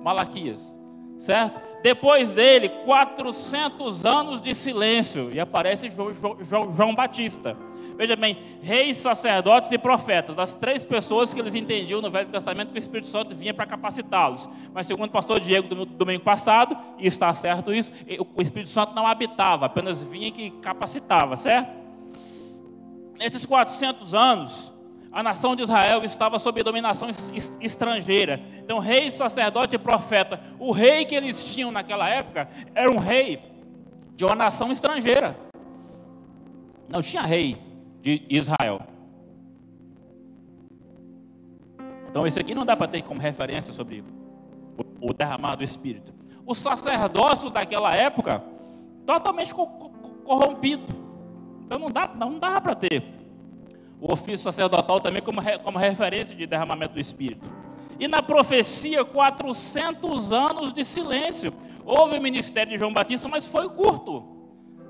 Malaquias. Certo? Depois dele, 400 anos de silêncio. E aparece João, João, João Batista. Veja bem, reis, sacerdotes e profetas, as três pessoas que eles entendiam no Velho Testamento que o Espírito Santo vinha para capacitá-los. Mas segundo o pastor Diego do domingo passado, e está certo isso, o Espírito Santo não habitava, apenas vinha que capacitava, certo? Nesses 400 anos, a nação de Israel estava sob dominação estrangeira. Então, rei, sacerdote e profeta, o rei que eles tinham naquela época era um rei de uma nação estrangeira. Não tinha rei de Israel. Então, isso aqui não dá para ter como referência sobre o, o derramar do Espírito. O sacerdócio daquela época, totalmente co corrompido. Então, não dá, não dá para ter o ofício sacerdotal também como, como referência de derramamento do Espírito. E na profecia, 400 anos de silêncio. Houve o ministério de João Batista, mas foi curto.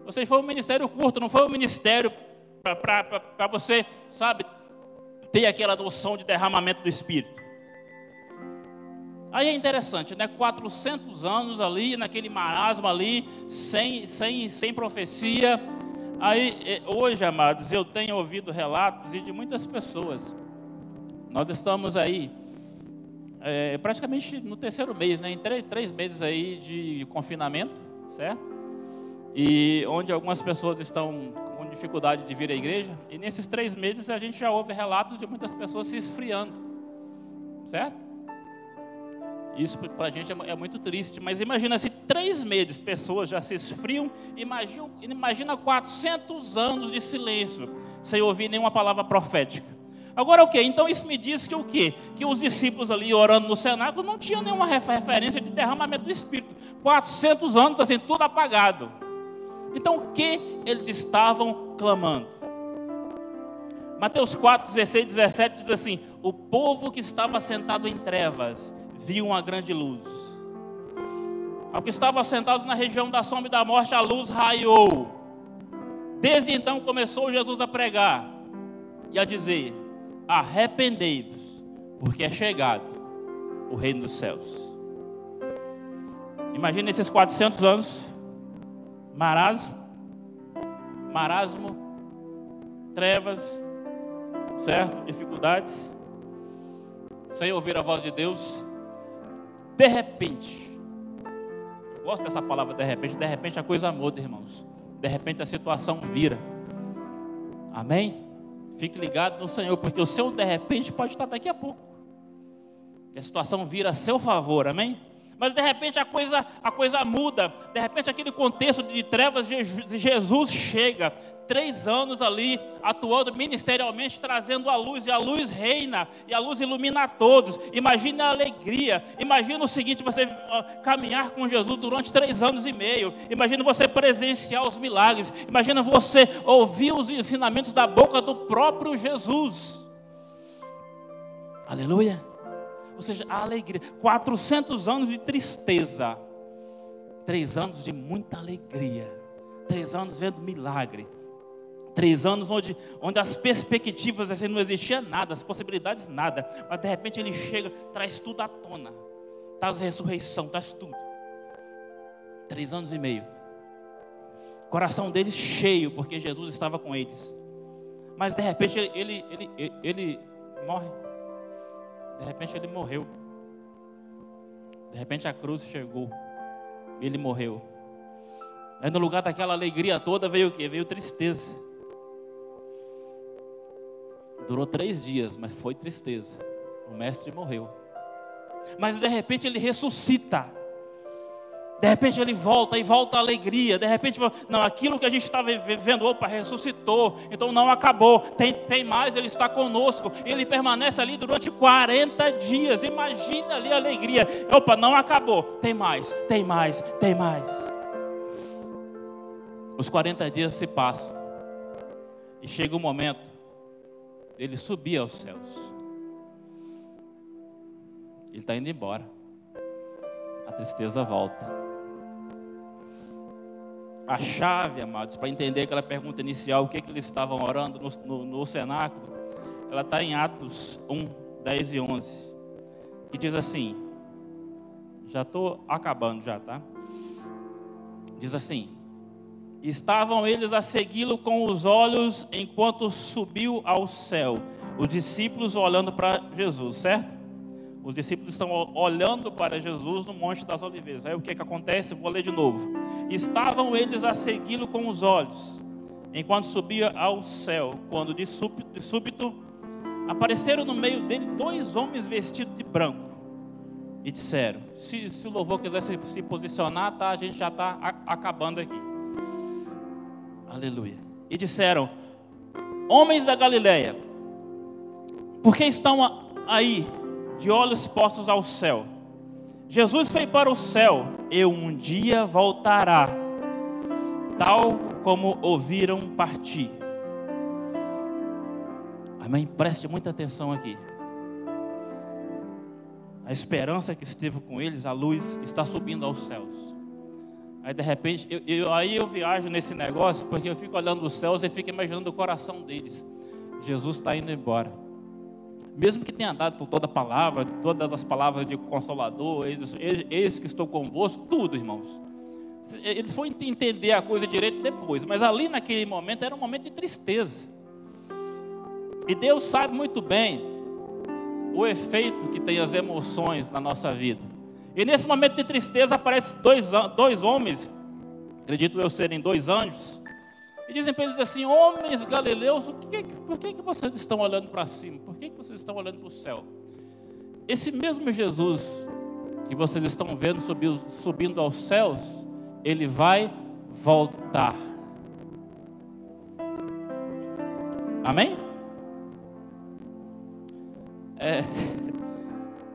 Ou seja, foi um ministério curto, não foi um ministério para você, sabe, ter aquela noção de derramamento do Espírito. Aí é interessante, né? 400 anos ali, naquele marasmo ali, sem, sem, sem profecia. Aí, hoje, amados, eu tenho ouvido relatos de muitas pessoas. Nós estamos aí, é, praticamente no terceiro mês, né? Em três, três meses aí de confinamento, certo? E onde algumas pessoas estão dificuldade de vir à igreja, e nesses três meses a gente já ouve relatos de muitas pessoas se esfriando, certo? Isso para a gente é, é muito triste, mas imagina se três meses pessoas já se esfriam, imagina, imagina 400 anos de silêncio, sem ouvir nenhuma palavra profética. Agora o que? Então isso me diz que o quê? Que os discípulos ali orando no cenáculo não tinham nenhuma referência de derramamento do Espírito. 400 anos assim, tudo apagado. Então o que eles estavam clamando? Mateus 4, 16, 17 diz assim: O povo que estava sentado em trevas viu uma grande luz. Ao que estava sentado na região da sombra e da morte, a luz raiou. Desde então começou Jesus a pregar e a dizer: Arrependei-vos, porque é chegado o reino dos céus. Imagina esses 400 anos marasmo, marasmo, trevas, certo? Dificuldades, sem ouvir a voz de Deus, de repente, eu gosto dessa palavra de repente, de repente a coisa muda, irmãos, de repente a situação vira, amém? Fique ligado no Senhor, porque o seu de repente pode estar daqui a pouco, que a situação vira a seu favor, amém? Mas de repente a coisa, a coisa muda. De repente aquele contexto de trevas, Jesus chega. Três anos ali, atuando ministerialmente, trazendo a luz, e a luz reina, e a luz ilumina a todos. Imagine a alegria. Imagina o seguinte: você caminhar com Jesus durante três anos e meio. Imagina você presenciar os milagres. Imagina você ouvir os ensinamentos da boca do próprio Jesus. Aleluia. Ou seja, a alegria. 400 anos de tristeza. Três anos de muita alegria. Três anos vendo milagre. Três anos onde, onde as perspectivas assim, não existia nada, as possibilidades nada. Mas de repente ele chega, traz tudo à tona. Traz ressurreição, traz tudo. Três anos e meio. Coração deles cheio, porque Jesus estava com eles. Mas de repente ele, ele, ele, ele, ele morre. De repente ele morreu. De repente a cruz chegou. Ele morreu. Aí no lugar daquela alegria toda veio o quê? Veio tristeza. Durou três dias, mas foi tristeza. O mestre morreu. Mas de repente ele ressuscita. De repente ele volta e volta a alegria. De repente, não, aquilo que a gente estava vivendo, opa, ressuscitou. Então não acabou. Tem, tem mais, ele está conosco. Ele permanece ali durante 40 dias. Imagina ali a alegria. Opa, não acabou. Tem mais, tem mais, tem mais. Os 40 dias se passam. E chega o momento dele subir aos céus. Ele está indo embora. A tristeza volta. A chave, amados, para entender aquela pergunta inicial, o que, que eles estavam orando no, no, no cenáculo, ela está em Atos 1, 10 e 11, que diz assim: já estou acabando já, tá? Diz assim: Estavam eles a segui-lo com os olhos enquanto subiu ao céu, os discípulos olhando para Jesus, certo? Os discípulos estão olhando para Jesus no Monte das Oliveiras. Aí o que, que acontece? Vou ler de novo. Estavam eles a segui-lo com os olhos, enquanto subia ao céu, quando de súbito, de súbito apareceram no meio dele dois homens vestidos de branco. E disseram: se, se o louvor quiser se, se posicionar, tá, a gente já está acabando aqui. Aleluia. E disseram: Homens da Galileia, por que estão aí de olhos postos ao céu. Jesus foi para o céu e um dia voltará, tal como ouviram partir. Amém? Preste muita atenção aqui. A esperança que esteve com eles, a luz está subindo aos céus. Aí de repente, eu, eu, aí eu viajo nesse negócio, porque eu fico olhando os céus e fico imaginando o coração deles. Jesus está indo embora mesmo que tenha dado toda a palavra, todas as palavras de consolador, eis, eis que estou convosco, tudo, irmãos. Eles foram entender a coisa direito depois, mas ali naquele momento era um momento de tristeza. E Deus sabe muito bem o efeito que tem as emoções na nossa vida. E nesse momento de tristeza aparecem dois, dois homens, acredito eu serem dois anjos, e dizem para eles assim: Homens galileus, que, por que, vocês estão olhando para cima? Por que, vocês estão olhando para o céu? Esse mesmo Jesus que vocês estão vendo subindo, subindo aos céus, ele vai voltar. Amém? É,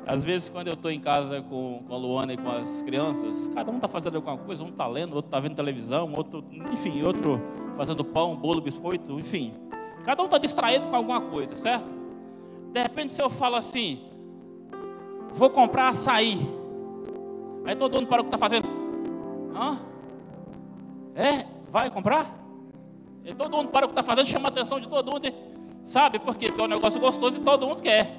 às vezes, quando eu estou em casa com, com a Luana e com as crianças, cada um está fazendo alguma coisa, um está lendo, outro está vendo televisão, outro, enfim, outro fazendo pão, bolo, biscoito, enfim. Cada um está distraído com alguma coisa, certo? De repente, se eu falo assim, vou comprar açaí, aí todo mundo para o que está fazendo. Hã? É? Vai comprar? E todo mundo para o que está fazendo, chama a atenção de todo mundo. Sabe por quê? Porque é um negócio gostoso e todo mundo quer.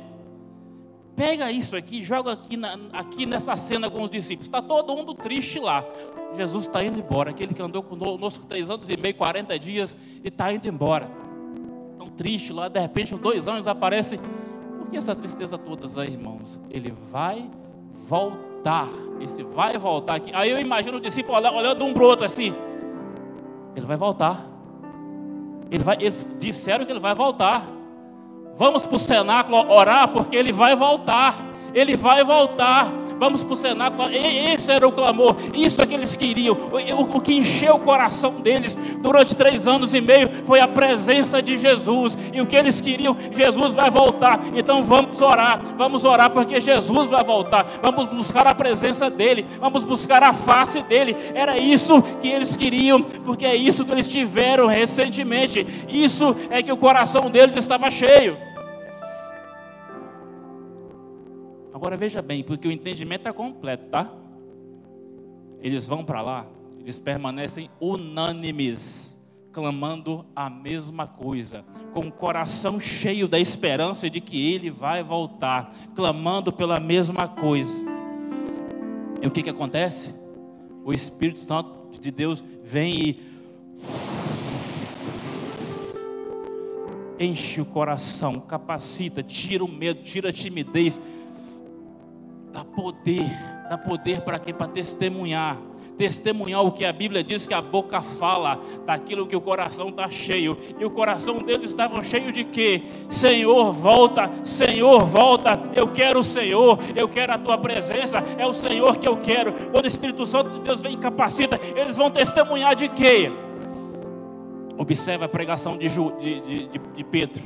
Pega isso aqui, joga aqui, na, aqui nessa cena com os discípulos. Está todo mundo triste lá. Jesus está indo embora. Aquele que andou conosco três anos e meio, 40 dias, e está indo embora. Tão triste lá, de repente, dois anos aparece. Por que essa tristeza toda aí, irmãos? Ele vai voltar. Esse vai voltar aqui. Aí eu imagino o discípulo olhando um para o outro assim. Ele vai voltar. Ele vai, eles disseram que ele vai voltar. Vamos para o cenáculo orar, porque ele vai voltar. Ele vai voltar. Vamos para o cenáculo. Esse era o clamor. Isso é que eles queriam. O que encheu o coração deles durante três anos e meio foi a presença de Jesus. E o que eles queriam, Jesus vai voltar. Então vamos orar. Vamos orar porque Jesus vai voltar. Vamos buscar a presença dele. Vamos buscar a face dele. Era isso que eles queriam, porque é isso que eles tiveram recentemente. Isso é que o coração deles estava cheio. Agora veja bem, porque o entendimento é completo, tá? Eles vão para lá, eles permanecem unânimes, clamando a mesma coisa, com o coração cheio da esperança de que ele vai voltar, clamando pela mesma coisa. E o que, que acontece? O Espírito Santo de Deus vem e enche o coração, capacita, tira o medo, tira a timidez, dá poder, dá poder para quê? Para testemunhar, testemunhar o que a Bíblia diz que a boca fala, daquilo que o coração está cheio. E o coração deles estava cheio de quê? Senhor, volta, Senhor, volta. Eu quero o Senhor, eu quero a tua presença, é o Senhor que eu quero. Quando o Espírito Santo de Deus vem e capacita, eles vão testemunhar de quê? Observe a pregação de, de, de, de Pedro.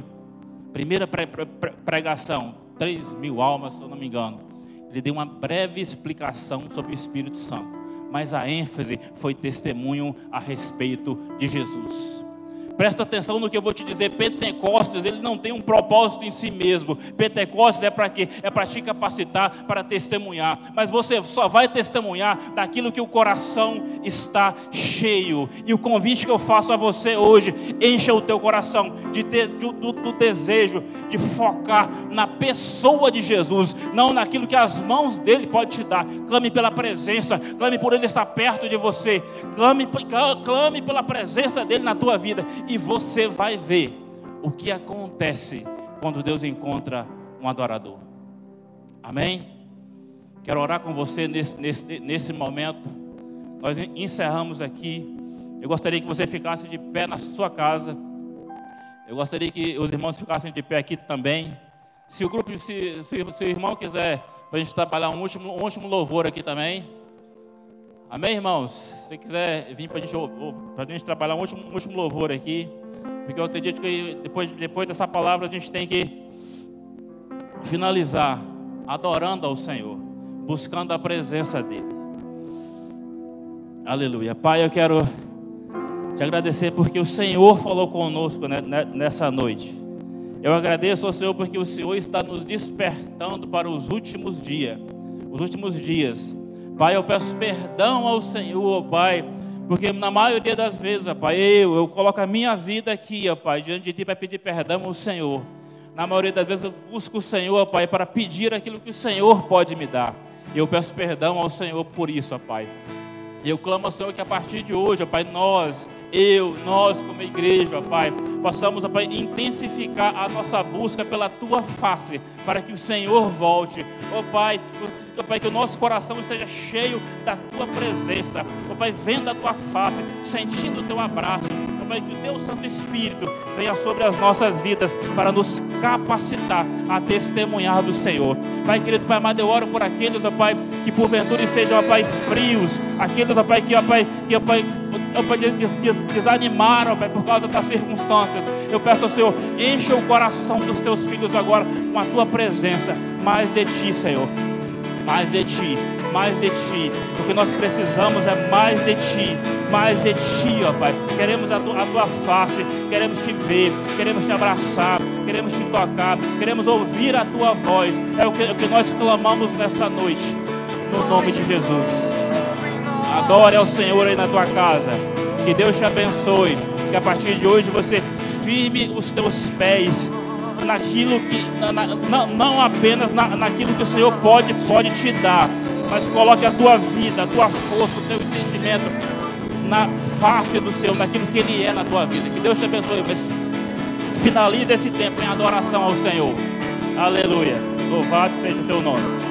Primeira pre, pre, pregação, 3 mil almas, se eu não me engano. Ele deu uma breve explicação sobre o Espírito Santo mas a ênfase foi testemunho a respeito de Jesus. Presta atenção no que eu vou te dizer. Pentecostes, ele não tem um propósito em si mesmo. Pentecostes é para quê? É para te capacitar para testemunhar. Mas você só vai testemunhar daquilo que o coração está cheio. E o convite que eu faço a você hoje, encha o teu coração de, de do, do desejo de focar na pessoa de Jesus, não naquilo que as mãos dele podem te dar. Clame pela presença, clame por ele estar perto de você. Clame, clame pela presença dele na tua vida e você vai ver o que acontece quando Deus encontra um adorador. Amém? Quero orar com você nesse, nesse, nesse momento. Nós encerramos aqui. Eu gostaria que você ficasse de pé na sua casa. Eu gostaria que os irmãos ficassem de pé aqui também. Se o grupo, se, se, se o irmão quiser, para a gente trabalhar um último, um último louvor aqui também. Amém, irmãos? Se quiser vir para gente, a gente trabalhar um último, um último louvor aqui, porque eu acredito que depois, depois dessa palavra a gente tem que finalizar adorando ao Senhor, buscando a presença dEle. Aleluia. Pai, eu quero te agradecer porque o Senhor falou conosco nessa noite. Eu agradeço ao Senhor porque o Senhor está nos despertando para os últimos dias. Os últimos dias Pai, eu peço perdão ao Senhor, Pai, porque na maioria das vezes, Pai, eu, eu coloco a minha vida aqui, ó, Pai, diante de Ti para pedir perdão ao Senhor. Na maioria das vezes eu busco o Senhor, Pai, para pedir aquilo que o Senhor pode me dar. E eu peço perdão ao Senhor por isso, ó, Pai. E eu clamo ao Senhor que a partir de hoje, ó Pai, nós, eu, nós como igreja, ó Pai, possamos, ó Pai, intensificar a nossa busca pela Tua face, para que o Senhor volte. Ó Pai, ó Pai, que o nosso coração esteja cheio da Tua presença. Ó Pai, vendo a Tua face, sentindo o Teu abraço. Ó Pai, que o Teu Santo Espírito venha sobre as nossas vidas para nos capacitar a testemunhar do Senhor. Pai querido, Pai amado, eu oro por aqueles, ó Pai, que porventura sejam, ó Pai, frios, aqueles, ó Pai, que, ó Pai, que, ó Pai, Pai des, des, desanimaram, Pai, por causa das circunstâncias. Eu peço ao Senhor, encha o coração dos teus filhos agora com a tua presença, mais de ti, Senhor mais de ti, mais de ti. O que nós precisamos é mais de ti, mais de ti, ó Pai. Queremos a, tu, a tua face, queremos te ver, queremos te abraçar, queremos te tocar, queremos ouvir a tua voz. É o que, o que nós clamamos nessa noite, no nome de Jesus. Adore ao Senhor aí na tua casa. Que Deus te abençoe. Que a partir de hoje você firme os teus pés naquilo que, na, na, não apenas na, naquilo que o Senhor pode, pode te dar, mas coloque a tua vida, a tua força, o teu entendimento na face do Senhor, naquilo que Ele é na tua vida. Que Deus te abençoe. Mas finalize esse tempo em adoração ao Senhor. Aleluia. Louvado seja o teu nome.